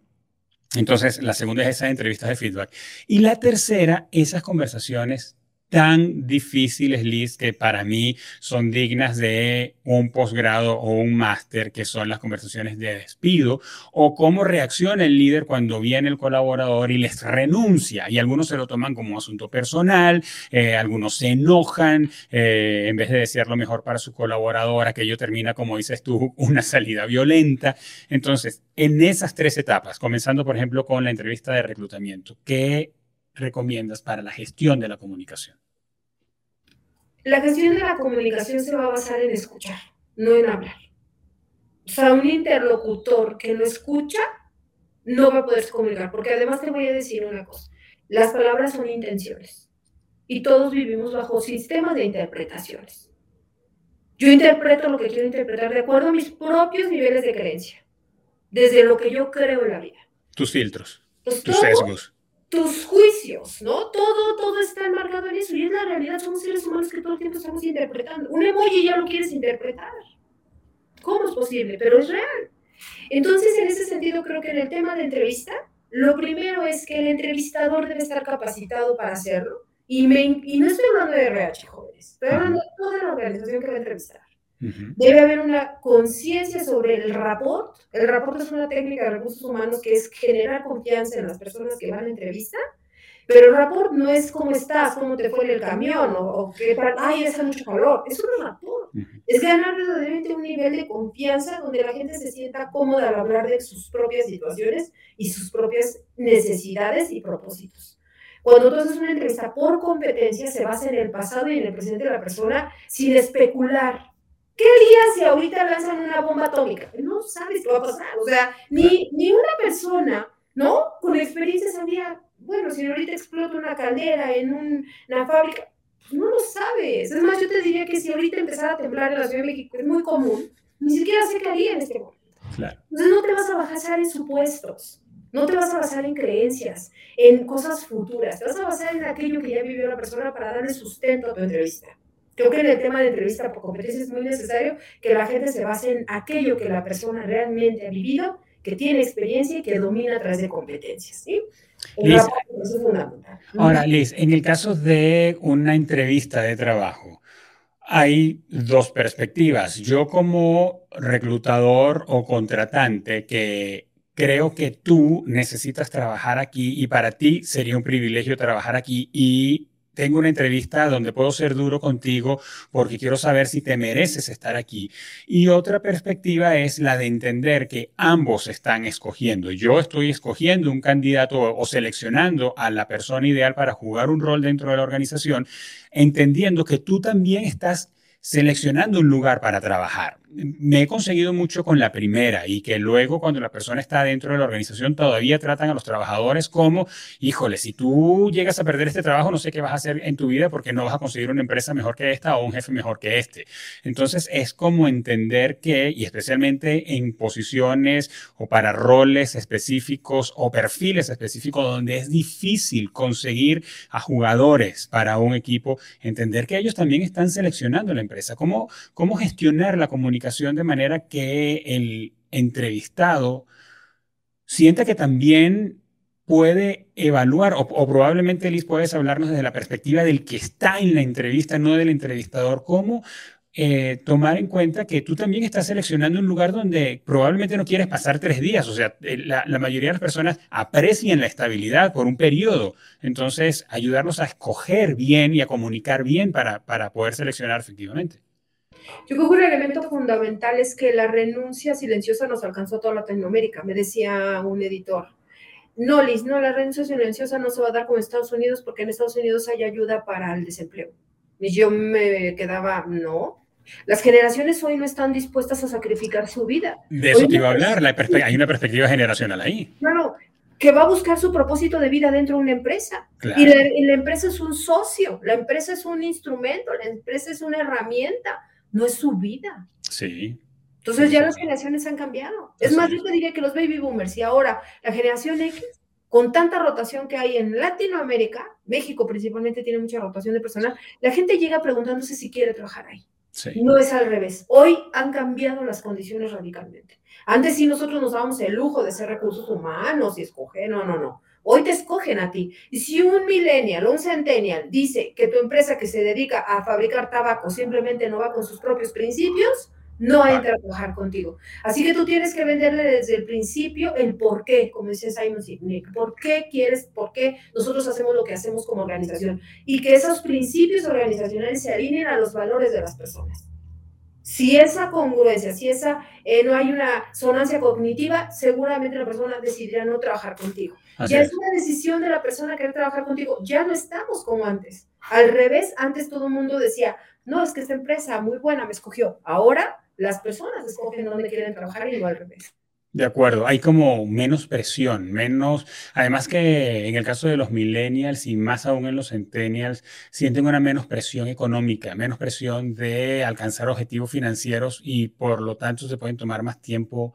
Entonces, la segunda es esas entrevistas de feedback. Y la tercera, esas conversaciones tan difíciles, Liz, que para mí son dignas de un posgrado o un máster, que son las conversaciones de despido, o cómo reacciona el líder cuando viene el colaborador y les renuncia. Y algunos se lo toman como asunto personal, eh, algunos se enojan, eh, en vez de desear lo mejor para su colaborador, aquello termina, como dices tú, una salida violenta. Entonces, en esas tres etapas, comenzando por ejemplo con la entrevista de reclutamiento, ¿qué recomiendas para la gestión de la comunicación?
La gestión de la comunicación se va a basar en escuchar, no en hablar. O sea, un interlocutor que no escucha no va a poder comunicar, porque además te voy a decir una cosa, las palabras son intenciones y todos vivimos bajo sistemas de interpretaciones. Yo interpreto lo que quiero interpretar de acuerdo a mis propios niveles de creencia, desde lo que yo creo en la vida.
Tus filtros, pues tus sesgos
tus juicios, ¿no? Todo, todo está enmarcado en eso y es la realidad. Somos seres humanos que todo el tiempo estamos interpretando. Un emoji ya lo quieres interpretar. ¿Cómo es posible? Pero es real. Entonces, en ese sentido, creo que en el tema de entrevista, lo primero es que el entrevistador debe estar capacitado para hacerlo. Y, me, y no estoy hablando de RH, jóvenes. Estoy hablando de toda la organización que va a entrevistar. Debe haber una conciencia sobre el rapport. El rapport es una técnica de recursos humanos que es generar confianza en las personas que van a entrevista, pero el rapport no es cómo estás, cómo te fue en el camión o, qué tal, ay, hace mucho calor. Eso no es rapport. Es ganar verdaderamente un nivel de confianza donde la gente se sienta cómoda al hablar de sus propias situaciones y sus propias necesidades y propósitos. Cuando tú haces una entrevista por competencia, se basa en el pasado y en el presente de la persona sin especular ¿Qué harías si ahorita lanzan una bomba atómica? No sabes qué va a pasar. O sea, ni, ni una persona, ¿no? Con experiencia sabía, bueno, si ahorita explota una caldera en una fábrica, pues no lo sabes. Es más, yo te diría que si ahorita empezara a temblar en la Ciudad de México, es muy común, ni siquiera sé qué haría en este momento. Claro. Entonces no te vas a basar en supuestos, no te vas a basar en creencias, en cosas futuras, te vas a basar en aquello que ya vivió la persona para darle sustento a tu entrevista. Creo que en el tema de entrevista por competencia es muy necesario que la gente se base en aquello que la persona realmente ha vivido, que tiene experiencia y que domina a través de competencias. ¿sí?
Ahora, Liz, en el caso de una entrevista de trabajo, hay dos perspectivas. Yo como reclutador o contratante que creo que tú necesitas trabajar aquí y para ti sería un privilegio trabajar aquí y tengo una entrevista donde puedo ser duro contigo porque quiero saber si te mereces estar aquí. Y otra perspectiva es la de entender que ambos están escogiendo. Yo estoy escogiendo un candidato o seleccionando a la persona ideal para jugar un rol dentro de la organización, entendiendo que tú también estás seleccionando un lugar para trabajar me he conseguido mucho con la primera y que luego cuando la persona está dentro de la organización todavía tratan a los trabajadores como, híjole, si tú llegas a perder este trabajo, no sé qué vas a hacer en tu vida porque no vas a conseguir una empresa mejor que esta o un jefe mejor que este. Entonces es como entender que, y especialmente en posiciones o para roles específicos o perfiles específicos donde es difícil conseguir a jugadores para un equipo, entender que ellos también están seleccionando la empresa. ¿Cómo, cómo gestionar la comunicación? de manera que el entrevistado sienta que también puede evaluar, o, probablemente Liz puedes hablarnos desde la perspectiva del que está en la entrevista, no del entrevistador, cómo eh, tomar en cuenta que tú también estás seleccionando un lugar donde probablemente no quieres pasar tres días. O sea, eh, la, mayoría de las personas aprecian la estabilidad por un periodo. Entonces, ayudarnos a escoger bien y a comunicar bien para, para poder seleccionar efectivamente.
Yo creo que un elemento fundamental es que la renuncia silenciosa nos alcanzó a toda Latinoamérica, me decía un editor. No, Liz, no, la renuncia silenciosa no se va a dar con Estados Unidos porque en Estados Unidos hay ayuda para el desempleo. Y yo me quedaba, no, las generaciones hoy no están dispuestas a sacrificar su vida.
De eso te iba a hablar, hay una perspectiva generacional ahí.
Claro, que va a buscar su propósito de vida dentro de una empresa. Y, la, empresa es un socio, la empresa es un instrumento, la empresa es una herramienta, no es su vida.
Sí.
Entonces ya las generaciones han cambiado. Es más, yo te diría que los baby boomers y ahora la generación X, con tanta rotación que hay en Latinoamérica, México principalmente tiene mucha rotación de personal, la gente llega preguntándose si quiere trabajar ahí. No es al revés. Hoy han cambiado las condiciones radicalmente. Antes sí nosotros nos dábamos el lujo de ser recursos humanos y escoger, no, no, no. Hoy te escogen a ti. Y si un millennial o un centennial dice que tu empresa que se dedica a fabricar tabaco simplemente no va con sus propios principios, no entra a trabajar contigo. Así que tú tienes que venderle desde el principio el por qué, como dice Simon Sinek, por qué quieres, por qué nosotros hacemos lo que hacemos como organización y que esos principios organizacionales se alineen a los valores de las personas. Si esa congruencia, si esa eh, no hay una sonancia cognitiva, seguramente la persona decidirá no trabajar contigo. ya es. es una decisión de la persona querer trabajar contigo. Ya no estamos como antes. Al revés, antes todo el mundo decía, no, es que esta empresa muy buena me escogió. Ahora las personas escogen dónde quieren trabajar y no.
De acuerdo, hay como menos presión, menos, además que en el caso de los millennials y más aún en los centennials, sienten una menos presión económica, menos presión de alcanzar objetivos financieros y por lo tanto se pueden tomar más tiempo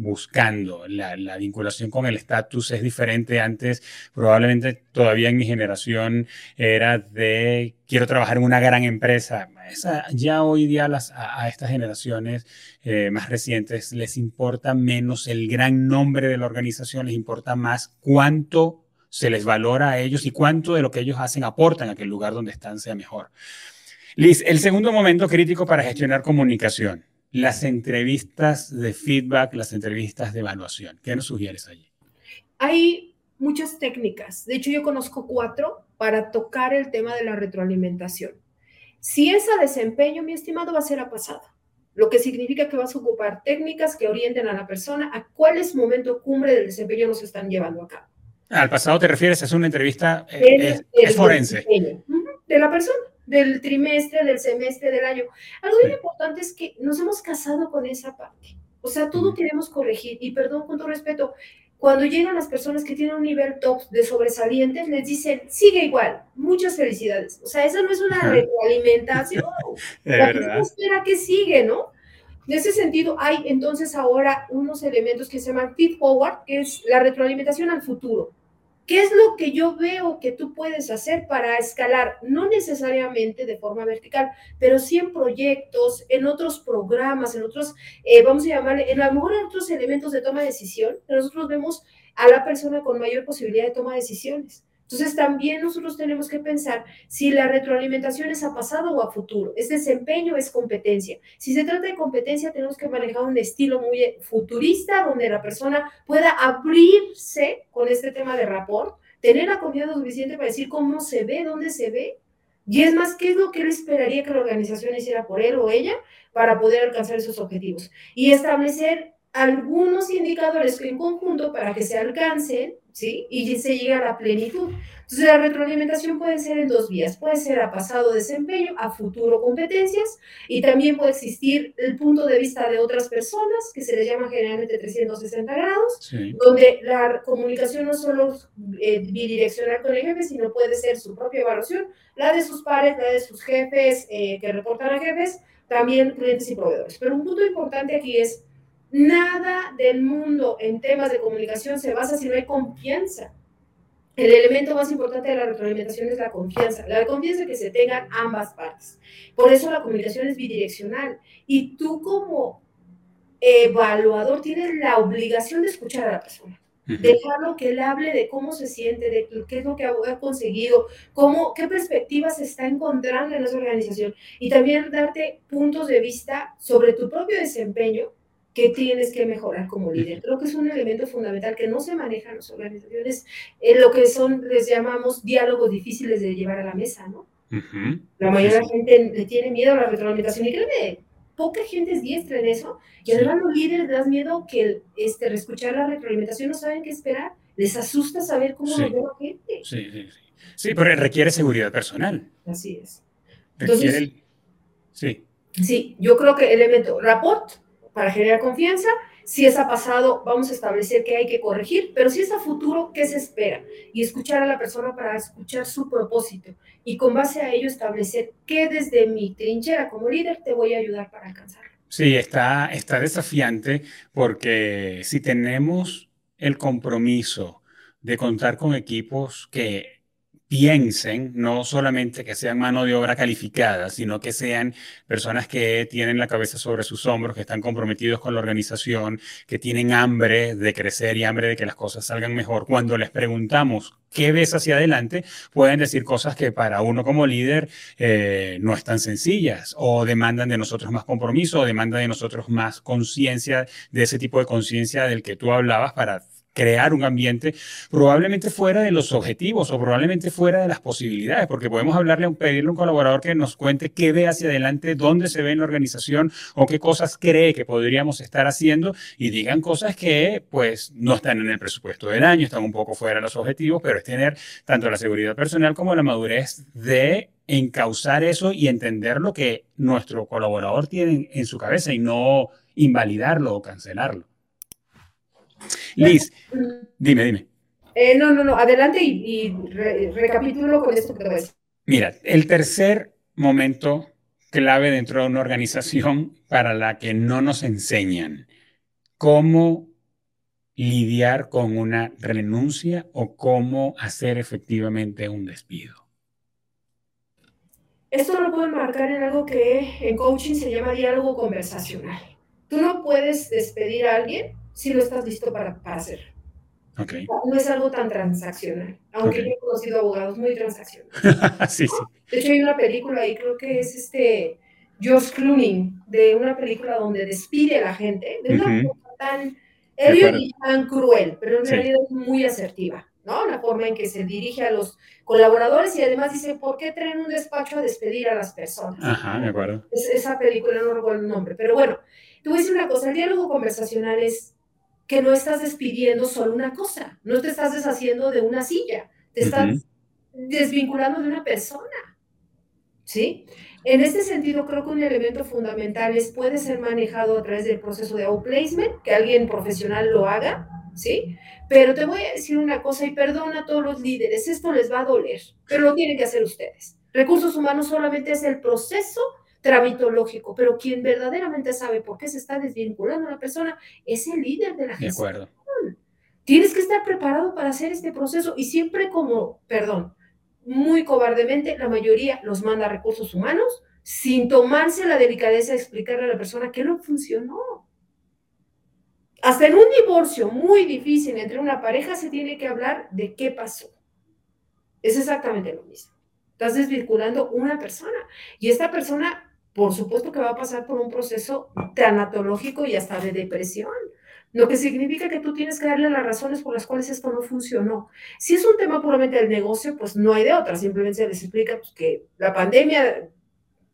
buscando. La, vinculación con el estatus es diferente. Antes, probablemente todavía en mi generación, era de quiero trabajar en una gran empresa. ya hoy día las, a, estas generaciones eh, más recientes les importa menos el gran nombre de la organización, les importa más cuánto se les valora a ellos y cuánto de lo que ellos hacen aportan a que el lugar donde están sea mejor. Liz, el segundo momento crítico para gestionar comunicación las entrevistas de feedback, las entrevistas de evaluación. ¿Qué nos sugieres allí?
Hay muchas técnicas. De hecho, yo conozco cuatro para tocar el tema de la retroalimentación. Si es a desempeño, mi estimado, va a ser a pasado, lo que significa que vas a ocupar técnicas que orienten a la persona a cuáles momentos cumbre del desempeño nos están llevando a cabo.
Al pasado te refieres, es una entrevista, eh, es, forense.
De la persona del trimestre, del semestre, del año. Algo muy importante es que nos hemos casado con esa parte. O sea, todo queremos corregir. Y perdón, con todo respeto, cuando llegan las personas que tienen un nivel top de sobresalientes, les dicen, sigue igual, muchas felicidades. O sea, esa no es una retroalimentación. la gente espera que sigue, ¿no? En ese sentido, hay entonces ahora unos elementos que se llaman feed forward, que es la retroalimentación al futuro. ¿Qué es lo que yo veo que tú puedes hacer para escalar? No necesariamente de forma vertical, pero sí en proyectos, en otros programas, en otros, eh, vamos a llamarle, en a lo mejor en otros elementos de toma de decisión. Nosotros vemos a la persona con mayor posibilidad de toma de decisiones. Entonces también nosotros tenemos que pensar si la retroalimentación es a pasado o a futuro, es desempeño, es competencia. Si se trata de competencia, tenemos que manejar un estilo muy futurista donde la persona pueda abrirse con este tema de rapport, tener la confianza suficiente para decir cómo se ve, dónde se ve. Y es más, ¿qué es lo que él esperaría que la organización hiciera por él o ella para poder alcanzar esos objetivos? Y establecer algunos indicadores en conjunto para que se alcancen ¿sí? Y se llega a la plenitud. Entonces, la retroalimentación puede ser en dos vías. Puede ser a pasado desempeño, a futuro competencias, y también puede existir el punto de vista de otras personas, que se les llama generalmente 360 grados, donde la comunicación no solo eh, bidireccional con el jefe, sino puede ser su propia evaluación, la de sus pares, la de sus jefes eh, que reportan a jefes, también clientes y proveedores. Pero un punto importante aquí es Nada del mundo en temas de comunicación se basa si no hay confianza. El elemento más importante de la retroalimentación es la confianza, la confianza que se tengan ambas partes. Por eso la comunicación es bidireccional. Y tú como evaluador tienes la obligación de escuchar a la persona. Dejarlo que él hable de cómo se siente, de qué es lo que ha conseguido, cómo, qué perspectivas está encontrando en esa organización y también darte puntos de vista sobre tu propio desempeño que tienes que mejorar como líder. Creo que es un elemento fundamental que no se maneja en las organizaciones, en lo que son, les llamamos diálogos difíciles de llevar a la mesa, ¿no? La mayoría de la gente le tiene miedo a la retroalimentación y créeme, poca gente es diestra en eso. Y además los líderes les das miedo que este, escuchar la retroalimentación no saben qué esperar. Les asusta saber cómo lo ve la gente.
Sí, sí, sí. Sí, pero requiere seguridad personal.
Así es.
Requiere el... Sí.
Sí, yo creo que el elemento rapport para generar confianza, si es a pasado, vamos a establecer que hay que corregir, pero si es a futuro, ¿qué se espera? Y escuchar a la persona para escuchar su propósito y con base a ello establecer qué desde mi trinchera como líder te voy a ayudar para alcanzarlo.
Sí, está, está desafiante porque si tenemos el compromiso de contar con equipos que piensen, no solamente que sean mano de obra calificada, sino que sean personas que tienen la cabeza sobre sus hombros, que están comprometidos con la organización, que tienen hambre de crecer y hambre de que las cosas salgan mejor. Cuando les preguntamos qué ves hacia adelante, pueden decir cosas que para uno como líder eh, no están sencillas o demandan de nosotros más compromiso o demandan de nosotros más conciencia, de ese tipo de conciencia del que tú hablabas para crear un ambiente probablemente fuera de los objetivos o probablemente fuera de las posibilidades, porque podemos hablarle a pedirle a un colaborador que nos cuente qué ve hacia adelante, dónde se ve en la organización o qué cosas cree que podríamos estar haciendo y digan cosas que pues no están en el presupuesto del año, están un poco fuera de los objetivos, pero es tener tanto la seguridad personal como la madurez de encauzar eso y entender lo que nuestro colaborador tiene en su cabeza y no invalidarlo o cancelarlo. Liz, dime, dime.
Eh, no, no, no, adelante y, recapitulo con esto que te voy a decir.
Mira, el tercer momento clave dentro de una organización para la que no nos enseñan cómo lidiar con una renuncia o cómo hacer efectivamente un despido.
Esto lo puedo marcar en algo que en coaching se llama diálogo conversacional. Tú no puedes despedir a alguien si no estás listo para, para hacer.
Okay.
No es algo tan transaccional, aunque yo he conocido abogados muy transaccionales.
sí, sí.
De hecho, hay una película ahí, creo que es este George Clooney, de una película donde despide a la gente de una forma tan y tan cruel, pero en realidad es muy asertiva, ¿no? La forma en que se dirige a los colaboradores y además dice, ¿por qué traen un despacho a despedir a las personas?
Ajá, acuerdo.
esa película, no recuerdo el nombre, pero bueno, a decir una cosa, el diálogo conversacional es que no estás despidiendo solo una cosa, no te estás deshaciendo de una silla, te estás desvinculando de una persona. ¿Sí? En este sentido, creo que un elemento fundamental es puede ser manejado a través del proceso de outplacement, que alguien profesional lo haga, ¿sí? Pero te voy a decir una cosa y perdona a todos los líderes, esto les va a doler, pero lo tienen que hacer ustedes. Recursos humanos solamente es el proceso tramitológico, pero quien verdaderamente sabe por qué se está desvinculando a la persona es el líder de la
gestión. De acuerdo.
Tienes que estar preparado para hacer este proceso y siempre como, perdón, muy cobardemente, la mayoría los manda a recursos humanos sin tomarse la delicadeza de explicarle a la persona que no funcionó. Hasta en un divorcio muy difícil entre una pareja se tiene que hablar de qué pasó. Es exactamente lo mismo. Estás desvinculando una persona y esta persona por supuesto que va a pasar por un proceso tanatológico y hasta de depresión. Lo que significa que tú tienes que darle las razones por las cuales esto no funcionó. Si es un tema puramente del negocio, pues no hay de otra. Simplemente se les explica pues, que la pandemia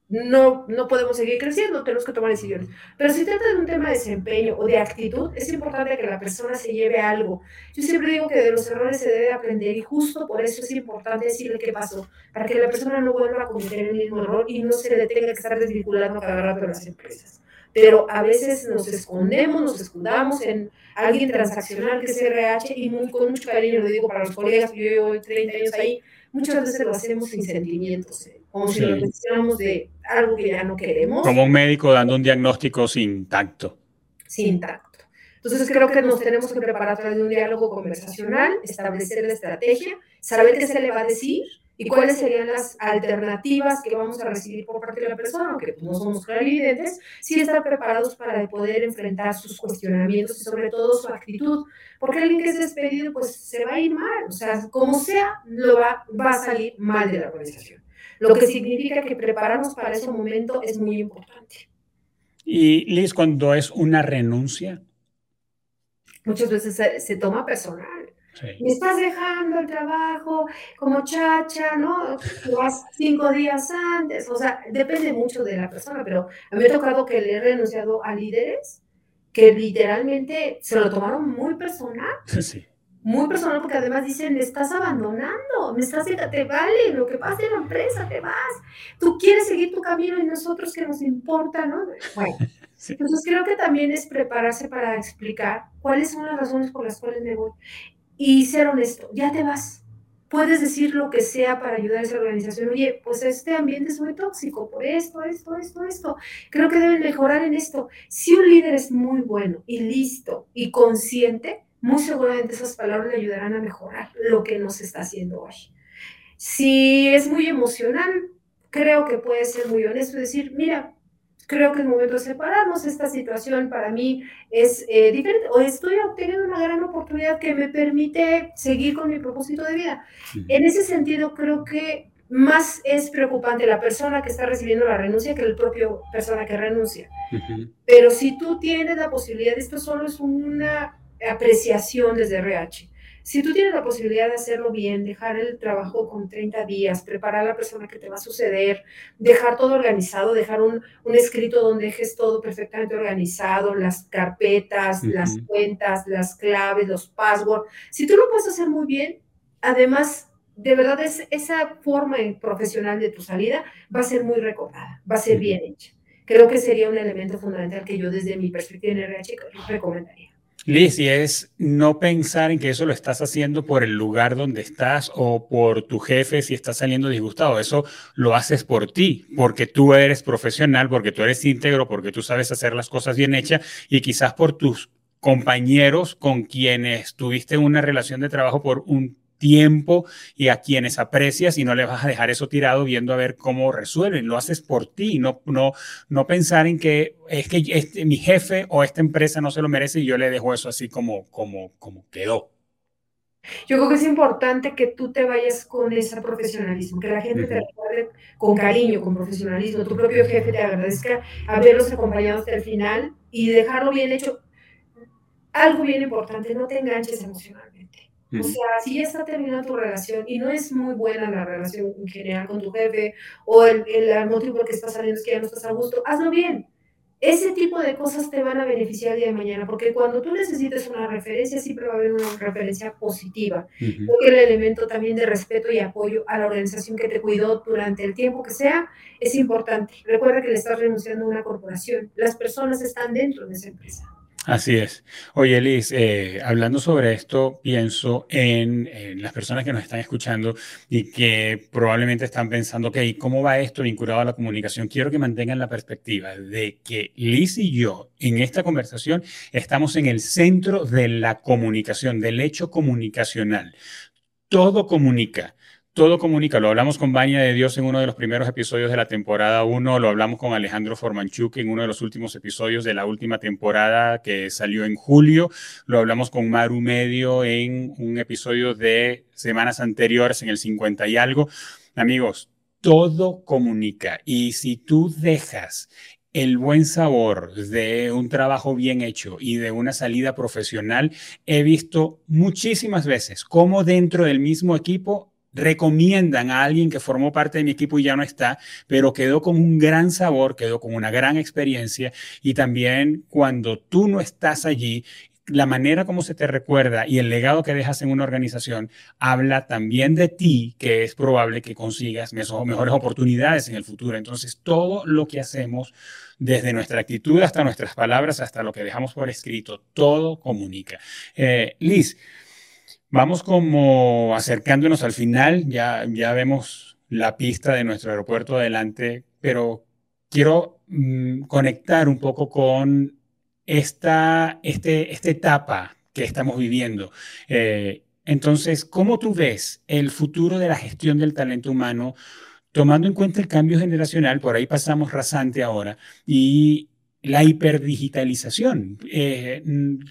no, no podemos seguir creciendo, tenemos que tomar decisiones. Pero si trata de un tema de desempeño o de actitud, es importante que la persona se lleve algo. Yo siempre digo que de los errores se debe aprender y justo por eso es importante decirle qué pasó, para que la persona no vuelva a cometer el mismo error y no se le tenga que estar desvinculando cada rato de las empresas. Pero a veces nos escondemos, nos escudamos en alguien transaccional que es RH y muy, con mucho cariño lo digo para los colegas, yo llevo 30 años ahí, muchas veces lo hacemos sin sentimientos, eh, como si lo pensáramos de algo que ya no queremos.
Como un médico dando un diagnóstico sin tacto.
Sin tacto. Entonces creo que nos tenemos que preparar a través de un diálogo conversacional, establecer la estrategia, saber qué se le va a decir y cuáles serían las alternativas que vamos a recibir por parte de la persona, aunque pues, no somos clarividentes, sí estar preparados para poder enfrentar sus cuestionamientos y sobre todo su actitud, porque alguien que es despedido pues se va a ir mal, o sea, como sea, lo va, va a salir mal de la organización. Lo que significa que prepararnos para ese momento es muy importante.
Y Liz, cuando es una renuncia.
Muchas veces se, toma personal. Me estás dejando el trabajo como chacha, ¿no? Vas cinco días antes. O sea, depende mucho de la persona, pero a mí me ha tocado que le he renunciado a líderes que literalmente se lo tomaron muy personal. Sí muy personal porque además dicen, me estás abandonando, me estás, te vale, lo que pasa en la empresa, te vas, tú quieres seguir tu camino y nosotros que nos importa, ¿no? Bueno, entonces creo que también es prepararse para explicar cuáles son las razones por las cuales me voy y ser honesto, ya te vas. Puedes decir lo que sea para ayudar a esa organización. Oye, pues este ambiente es muy tóxico por esto, esto, esto, esto. Creo que deben mejorar en esto. Si un líder es muy bueno y listo y consciente, muy seguramente esas palabras le ayudarán a mejorar lo que nos está haciendo hoy. Si es muy emocional, creo que puede ser muy honesto y decir, mira, creo que es momento de separarnos, esta situación para mí es eh, diferente, o estoy obteniendo una gran oportunidad que me permite seguir con mi propósito de vida. En ese sentido, creo que más es preocupante la persona que está recibiendo la renuncia que el propio persona que renuncia. Pero si tú tienes la posibilidad, esto solo es una apreciación desde RH. Si tú tienes la posibilidad de hacerlo bien, dejar el trabajo con 30 días, preparar a la persona que te va a suceder, dejar todo organizado, dejar un, un escrito donde dejes todo perfectamente organizado, las carpetas, las cuentas, las claves, los passwords. Si tú lo puedes hacer muy bien, además, de verdad, es, esa forma profesional de tu salida va a ser muy recordada, va a ser bien hecha. Creo que sería un elemento fundamental que yo desde mi perspectiva en RH recomendaría.
Liz, y es no pensar en que eso lo estás haciendo por el lugar donde estás o por tu jefe si estás saliendo disgustado. Eso lo haces por ti, porque tú eres profesional, porque tú eres íntegro, porque tú sabes hacer las cosas bien hechas y quizás por tus compañeros con quienes tuviste una relación de trabajo por un tiempo y a quienes aprecias y no le vas a dejar eso tirado viendo a ver cómo resuelven. Lo haces por ti, no, no, no pensar en que es que este, mi jefe o esta empresa no se lo merece y yo le dejo eso así como, como, como quedó.
Yo creo que es importante que tú te vayas con ese profesionalismo, que la gente te recuerde con cariño, con profesionalismo, tu propio jefe te agradezca haberlos acompañado hasta el final y dejarlo bien hecho. Algo bien importante, no te enganches emocionalmente. O sea, si ya está terminando tu relación y no es muy buena la relación en general con tu jefe o el, el, motivo por que estás saliendo es que ya no estás a gusto, hazlo bien. Ese tipo de cosas te van a beneficiar el día de mañana, porque cuando tú necesites una referencia, siempre va a haber una referencia positiva. Porque el elemento también de respeto y apoyo a la organización que te cuidó durante el tiempo que sea es importante. Recuerda que le estás renunciando a una corporación. Las personas están dentro de esa empresa.
Así es. Oye, Liz, eh, hablando sobre esto, pienso en, las personas que nos están escuchando y que probablemente están pensando, ok, ¿cómo va esto vinculado a la comunicación? Quiero que mantengan la perspectiva de que Liz y yo en esta conversación estamos en el centro de la comunicación, del hecho comunicacional. Todo comunica todo comunica. Lo hablamos con Baña de Dios en uno de los primeros episodios de la temporada 1, lo hablamos con Alejandro Formanchuk en uno de los últimos episodios de la última temporada que salió en julio, lo hablamos con Maru Medio en un episodio de semanas anteriores, en el 50 y algo. Amigos, todo comunica y si tú dejas el buen sabor de un trabajo bien hecho y de una salida profesional, he visto muchísimas veces cómo dentro del mismo equipo recomiendan a alguien que formó parte de mi equipo y ya no está, pero quedó con un gran sabor, quedó con una gran experiencia y también cuando tú no estás allí, la manera como se te recuerda y el legado que dejas en una organización habla también de ti, que es probable que consigas mejores oportunidades en el futuro. Entonces, todo lo que hacemos, desde nuestra actitud hasta nuestras palabras, hasta lo que dejamos por escrito, todo comunica. Eh, Liz, Vamos como acercándonos al final, ya, ya vemos la pista de nuestro aeropuerto adelante, pero quiero mm, conectar un poco con esta, este, esta etapa que estamos viviendo. Eh, entonces, ¿cómo tú ves el futuro de la gestión del talento humano, tomando en cuenta el cambio generacional? Por ahí pasamos rasante ahora y la hiperdigitalización. Eh,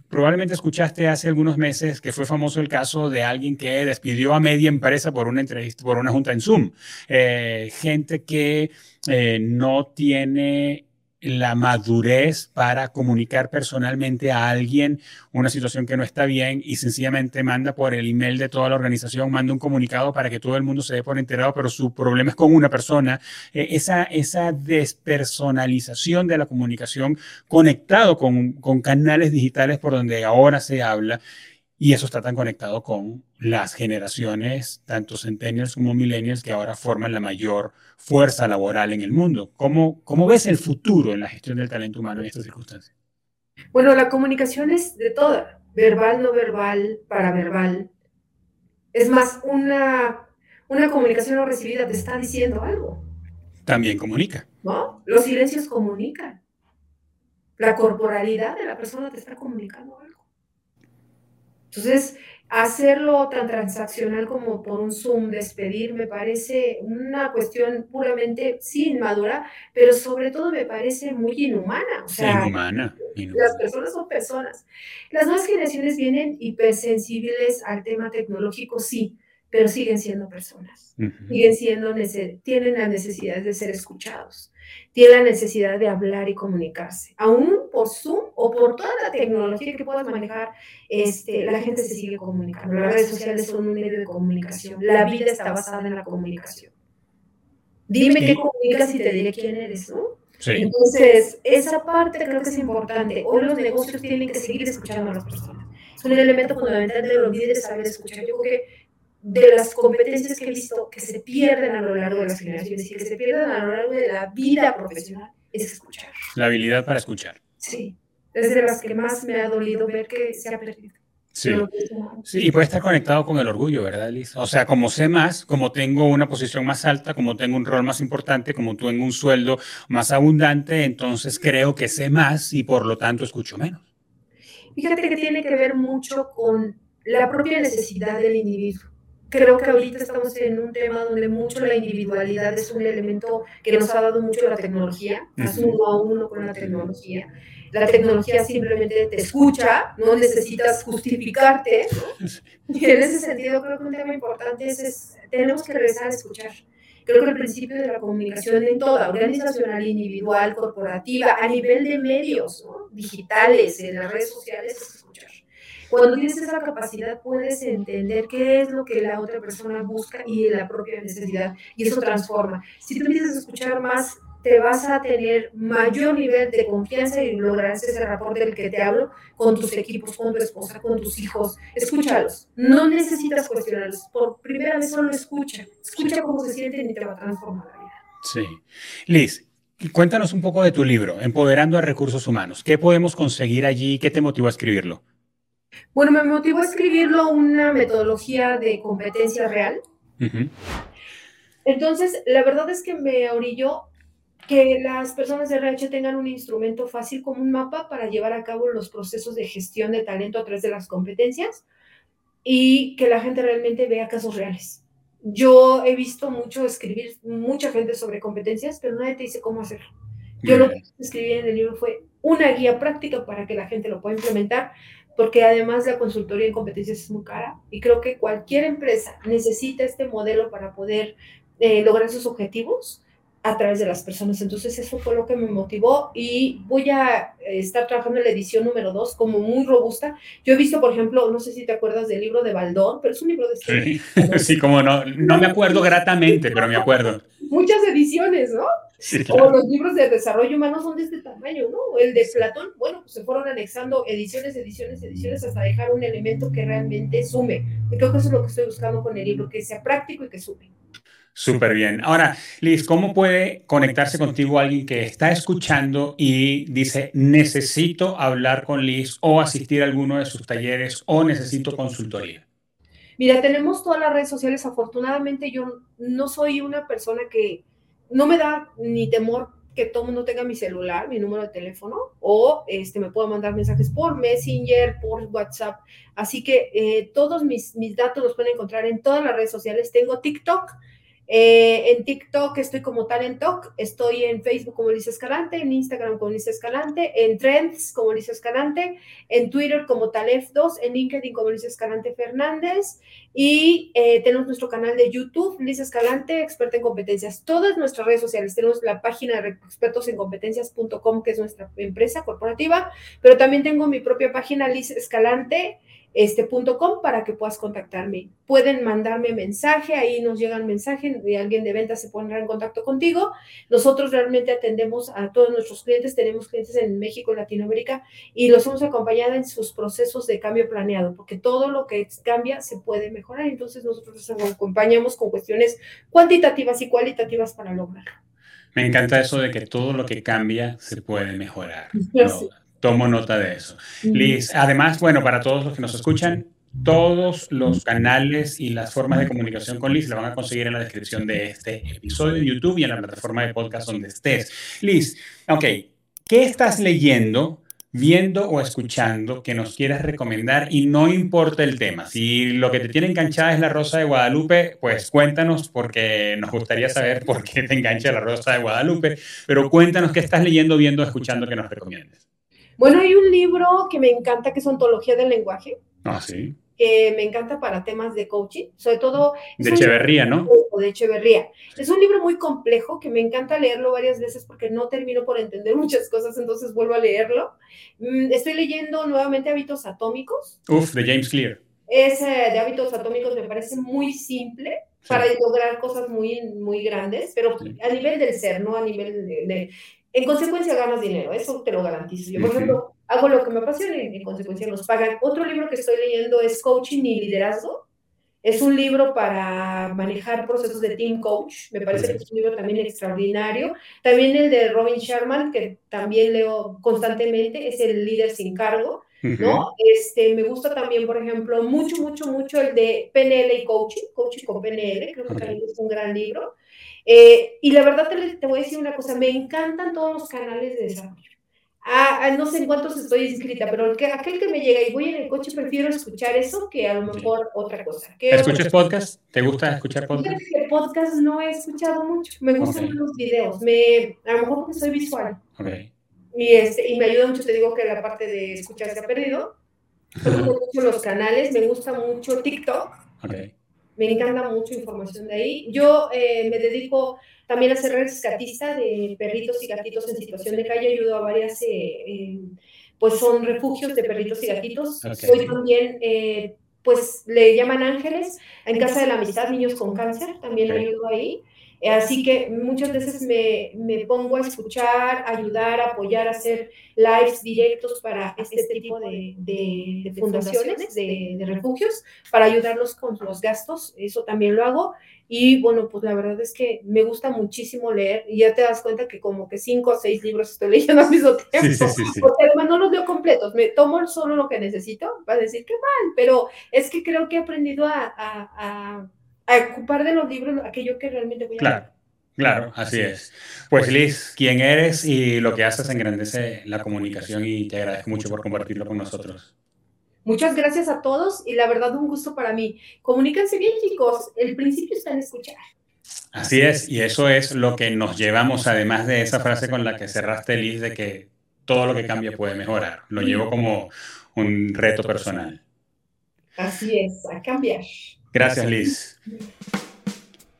probablemente escuchaste hace algunos meses que fue famoso el caso de alguien que despidió a media empresa por una entrevista, por una junta en Zoom. Eh, gente que eh, no tiene la madurez para comunicar personalmente a alguien una situación que no está bien y sencillamente manda por el email de toda la organización, manda un comunicado para que todo el mundo se dé por enterado, pero su problema es con una persona. Eh, esa, esa despersonalización de la comunicación conectado con, con canales digitales por donde ahora se habla y eso está tan conectado con las generaciones, tanto centennials como millennials, que ahora forman la mayor fuerza laboral en el mundo. ¿Cómo, cómo ves el futuro en la gestión del talento humano en estas circunstancias?
Bueno, la comunicación es de toda, verbal, no verbal, paraverbal. Es más, una, una comunicación no recibida te está diciendo algo.
También comunica.
¿No? Los silencios comunican. La corporalidad de la persona te está comunicando algo. Entonces, hacerlo tan transaccional como por un Zoom, despedir, me parece una cuestión puramente, sí, inmadura, pero sobre todo me parece muy inhumana. O sea,
inhumana,
Las personas son personas. Las nuevas generaciones vienen hipersensibles al tema tecnológico, sí, pero siguen siendo personas. Siguen siendo, tienen las necesidades de ser escuchados tiene la necesidad de hablar y comunicarse. Aún por Zoom o por toda la tecnología que puedas manejar, este, la gente se sigue comunicando. Las redes sociales son un medio de comunicación. La vida está basada en la comunicación. Dime qué comunicas y te diré quién eres, ¿no? Entonces, esa parte creo que es importante. Hoy los negocios tienen que seguir escuchando a las personas. Es un elemento fundamental de los líderes saber escuchar. Yo creo que de las competencias que he visto que se pierden a lo largo de las generaciones y que se pierden a lo largo de la vida profesional es escuchar.
La habilidad para escuchar.
Sí, es de las que más me ha dolido ver que se ha perdido.
Sí. sí, y puede estar conectado con el orgullo, ¿verdad, Liz? O sea, como sé más, como tengo una posición más alta, como tengo un rol más importante, como tengo un sueldo más abundante, entonces creo que sé más y por lo tanto escucho menos.
Fíjate que tiene que ver mucho con la propia necesidad del individuo creo que ahorita estamos en un tema donde mucho la individualidad es un elemento que nos ha dado mucho la tecnología, uh uno a uno con la tecnología. La tecnología simplemente te escucha, no necesitas justificarte. Y en ese sentido creo que un tema importante es, tenemos que regresar a escuchar. Creo que el principio de la comunicación en toda, organizacional, individual, corporativa, a nivel de medios digitales, en las redes sociales, cuando tienes esa capacidad puedes entender qué es lo que la otra persona busca y la propia necesidad y eso transforma. Si tú empiezas a escuchar más, te vas a tener mayor nivel de confianza y lograrás ese rapport del que te hablo con tus equipos, con tu esposa, con tus hijos. Escúchalos. No necesitas cuestionarlos. Por primera vez solo escucha. Escucha cómo se sienten y te va a transformar la vida.
Sí. Liz, cuéntanos un poco de tu libro, Empoderando a Recursos Humanos. ¿Qué podemos conseguir allí? ¿Qué te motivó a escribirlo?
Bueno, me motivó a escribirlo una metodología de competencia real. Entonces, la verdad es que me orilló que las personas de RH tengan un instrumento fácil como un mapa para llevar a cabo los procesos de gestión de talento a través de las competencias y que la gente realmente vea casos reales. Yo he visto mucho escribir mucha gente sobre competencias, pero nadie te dice cómo hacerlo. Yo lo que escribí en el libro fue una guía práctica para que la gente lo pueda implementar, porque además la consultoría en competencias es muy cara y creo que cualquier empresa necesita este modelo para poder eh, lograr sus objetivos a través de las personas. Entonces eso fue lo que me motivó y voy a eh, estar trabajando en la edición número dos como muy robusta. Yo he visto, por ejemplo, no sé si te acuerdas del libro de Baldón, pero es un libro de...
Sí, sí como no, no me acuerdo gratamente, pero me acuerdo.
Muchas ediciones, ¿no? O los libros de desarrollo humano son de este tamaño, ¿no? El de Platón, bueno, pues se fueron anexando ediciones, ediciones, ediciones hasta dejar un elemento que realmente sume. Y creo que eso es lo que estoy buscando con el libro, que sea práctico y que sume.
Súper bien. Ahora, Liz, ¿cómo puede conectarse contigo alguien que está escuchando y dice, necesito hablar con Liz o asistir a alguno de sus talleres o necesito consultoría?
Mira, tenemos todas las redes sociales. Afortunadamente yo no soy una persona que no me da ni temor que todo el mundo tenga mi celular, mi número de teléfono, o este, me puedo mandar mensajes por Messenger, por WhatsApp. Así que eh, todos mis, mis datos los pueden encontrar en todas las redes sociales. Tengo TikTok, eh, en TikTok estoy como Talentok, estoy en Facebook como Lisa Escalante, en Instagram como Lisa Escalante, en Trends como Lisa Escalante, en Twitter como Talef2, en LinkedIn como Lisa Escalante Fernández y eh, tenemos nuestro canal de YouTube, Lisa Escalante, experta en competencias. Todas nuestras redes sociales, tenemos la página de expertosencompetencias.com, que es nuestra empresa corporativa, pero también tengo mi propia página Lisa Escalante este punto com para que puedas contactarme. Pueden mandarme mensaje, ahí nos llega el mensaje de alguien de ventas se pondrá en contacto contigo. Nosotros realmente atendemos a todos nuestros clientes, tenemos clientes en México, Latinoamérica y los hemos acompañado en sus procesos de cambio planeado, porque todo lo que cambia se puede mejorar. Entonces nosotros los acompañamos con cuestiones cuantitativas y cualitativas para lograrlo.
Me encanta eso de que todo lo que cambia se puede mejorar. Tomo nota de eso. Liz, además, bueno, para todos los que nos escuchan, todos los canales y las formas de comunicación con Liz la van a conseguir en la descripción de este episodio de YouTube y en la plataforma de podcast donde estés. Liz, ok, ¿qué estás leyendo, viendo o escuchando que nos quieras recomendar y no importa el tema? Si lo que te tiene enganchada es la Rosa de Guadalupe, pues cuéntanos porque nos gustaría saber por qué te engancha la Rosa de Guadalupe, pero cuéntanos qué estás leyendo, viendo, escuchando que nos recomiendes.
Bueno, hay un libro que me encanta que es Ontología del Lenguaje.
Ah, sí.
Que me encanta para temas de coaching, sobre todo...
De Echeverría, ¿no?
De Echeverría. Es un libro muy complejo que me encanta leerlo varias veces porque no termino por entender muchas cosas, entonces vuelvo a leerlo. Mm, estoy leyendo nuevamente Hábitos Atómicos.
Uf, de James Clear.
Ese de Hábitos Atómicos me parece muy simple para lograr cosas muy, muy grandes, pero a nivel del ser, no a nivel de, en consecuencia ganas dinero, eso te lo garantizo. Yo, por ejemplo, hago lo que me apasiona y en consecuencia nos pagan. Otro libro que estoy leyendo es Coaching y Liderazgo. Es un libro para manejar procesos de team coach. Me parece que es un libro también extraordinario. También el de Robin Sharman, que también leo constantemente, es el líder sin cargo. ¿no? Este, me gusta también, por ejemplo, mucho, mucho, mucho el de PNL y coaching, coaching con PNL, creo que también es un gran libro. Eh, y la verdad te, voy a decir una cosa, me encantan todos los canales de desarrollo. Ah, ah, no sé en cuántos estoy inscrita, pero aquel que me llega y voy en el coche, prefiero escuchar eso que a lo mejor otra cosa.
¿Escuchas podcast? ¿Te gusta escuchar podcast?
podcast no he escuchado mucho. Me gustan los videos. Me, a lo mejor porque soy visual. Y, este, y me ayuda mucho, te digo que la parte de escuchar se ha perdido. Me gustan mucho los canales, me gusta mucho TikTok. Okay me encanta mucho información de ahí. Yo eh, me dedico también a ser rescatista de perritos y gatitos en situación de calle, ayudo a varias, eh, pues son refugios de perritos y gatitos. Soy también, eh, pues le llaman ángeles, en Casa de la Amistad, niños con cáncer, también ayudo ahí. Así que muchas veces me, me, pongo a escuchar, ayudar, apoyar, hacer lives directos para este, este tipo de, de, fundaciones, de, de, refugios, para ayudarlos con los gastos. Eso también lo hago. Y bueno, pues la verdad es que me gusta muchísimo leer y ya te das cuenta que como que cinco o seis libros estoy leyendo al mismo tiempo. Sí, sí, sí, porque además no los leo completos, me tomo solo lo que necesito, va a decir que mal, pero es que creo que he aprendido a, a a ocupar de los libros aquello que realmente voy a
Claro. Claro, así es. Pues Liz, quién eres y lo que haces engrandece la comunicación y te agradezco mucho por compartirlo con nosotros.
Muchas gracias a todos y la verdad un gusto para mí. Comuníquense bien chicos, el principio está en escuchar.
Así es, y eso es lo que nos llevamos, además de esa frase con la que cerraste, Liz, de que todo lo que cambia puede mejorar. Lo llevo como un reto personal.
Así es, a cambiar.
Gracias, Liz.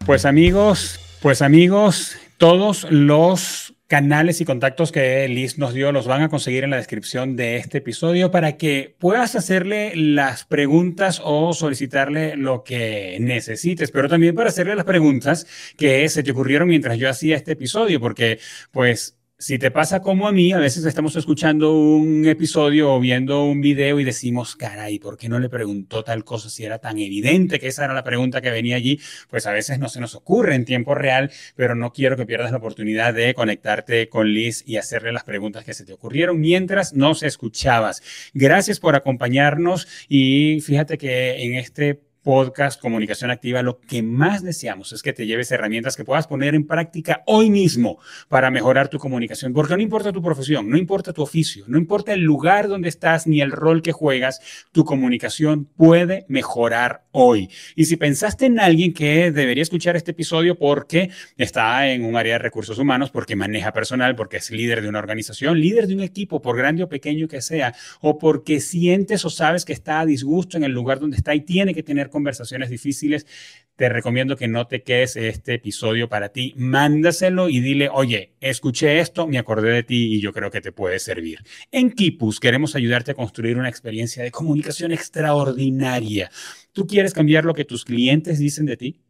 Pues amigos, pues amigos, todos los canales y contactos que Liz nos dio los van a conseguir en la descripción de este episodio para que puedas hacerle las preguntas o solicitarle lo que necesites, pero también para hacerle las preguntas que se te ocurrieron mientras yo hacía este episodio, porque pues si te pasa como a mí, a veces estamos escuchando un episodio o viendo un video y decimos, caray, ¿por qué no le preguntó tal cosa si era tan evidente que esa era la pregunta que venía allí? Pues a veces no se nos ocurre en tiempo real, pero no quiero que pierdas la oportunidad de conectarte con Liz y hacerle las preguntas que se te ocurrieron mientras nos escuchabas. Gracias por acompañarnos y fíjate que en este podcast Comunicación Activa, lo que más deseamos es que te lleves herramientas que puedas poner en práctica hoy mismo para mejorar tu comunicación. Porque no importa tu profesión, no importa tu oficio, no importa el lugar donde estás ni el rol que juegas, tu comunicación puede mejorar hoy. Y si pensaste en alguien que debería escuchar este episodio porque está en un área de recursos humanos, porque maneja personal, porque es líder de una organización, líder de un equipo, por grande o pequeño que sea, o porque sientes o sabes que está a disgusto en el lugar donde está y tiene que tener conversaciones difíciles, te recomiendo que no te quedes este episodio para ti. Mándaselo y dile, oye, escuché esto, me acordé de ti y yo creo que te puede servir. En Kipus queremos ayudarte a construir una experiencia de comunicación extraordinaria. ¿Tú quieres cambiar lo que tus clientes dicen de ti?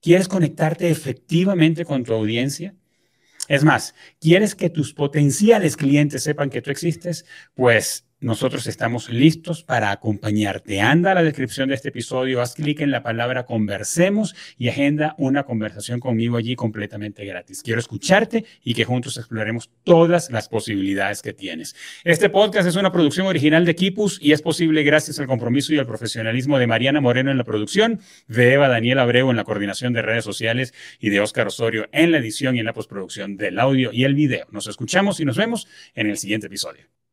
¿Quieres conectarte efectivamente con tu audiencia? Es más, ¿quieres que tus potenciales clientes sepan que tú existes? Pues nosotros estamos listos para acompañarte. Anda a la descripción de este episodio, haz clic en la palabra conversemos y agenda una conversación conmigo allí completamente gratis. Quiero escucharte y que juntos exploremos todas las posibilidades que tienes. Este podcast es una producción original de Kipus y es posible gracias al compromiso y al profesionalismo de Mariana Moreno en la producción, de Eva Daniel Abreu en la coordinación de redes sociales y de Óscar Osorio en la edición y en la postproducción del audio y el video. Nos escuchamos y nos vemos en el siguiente episodio.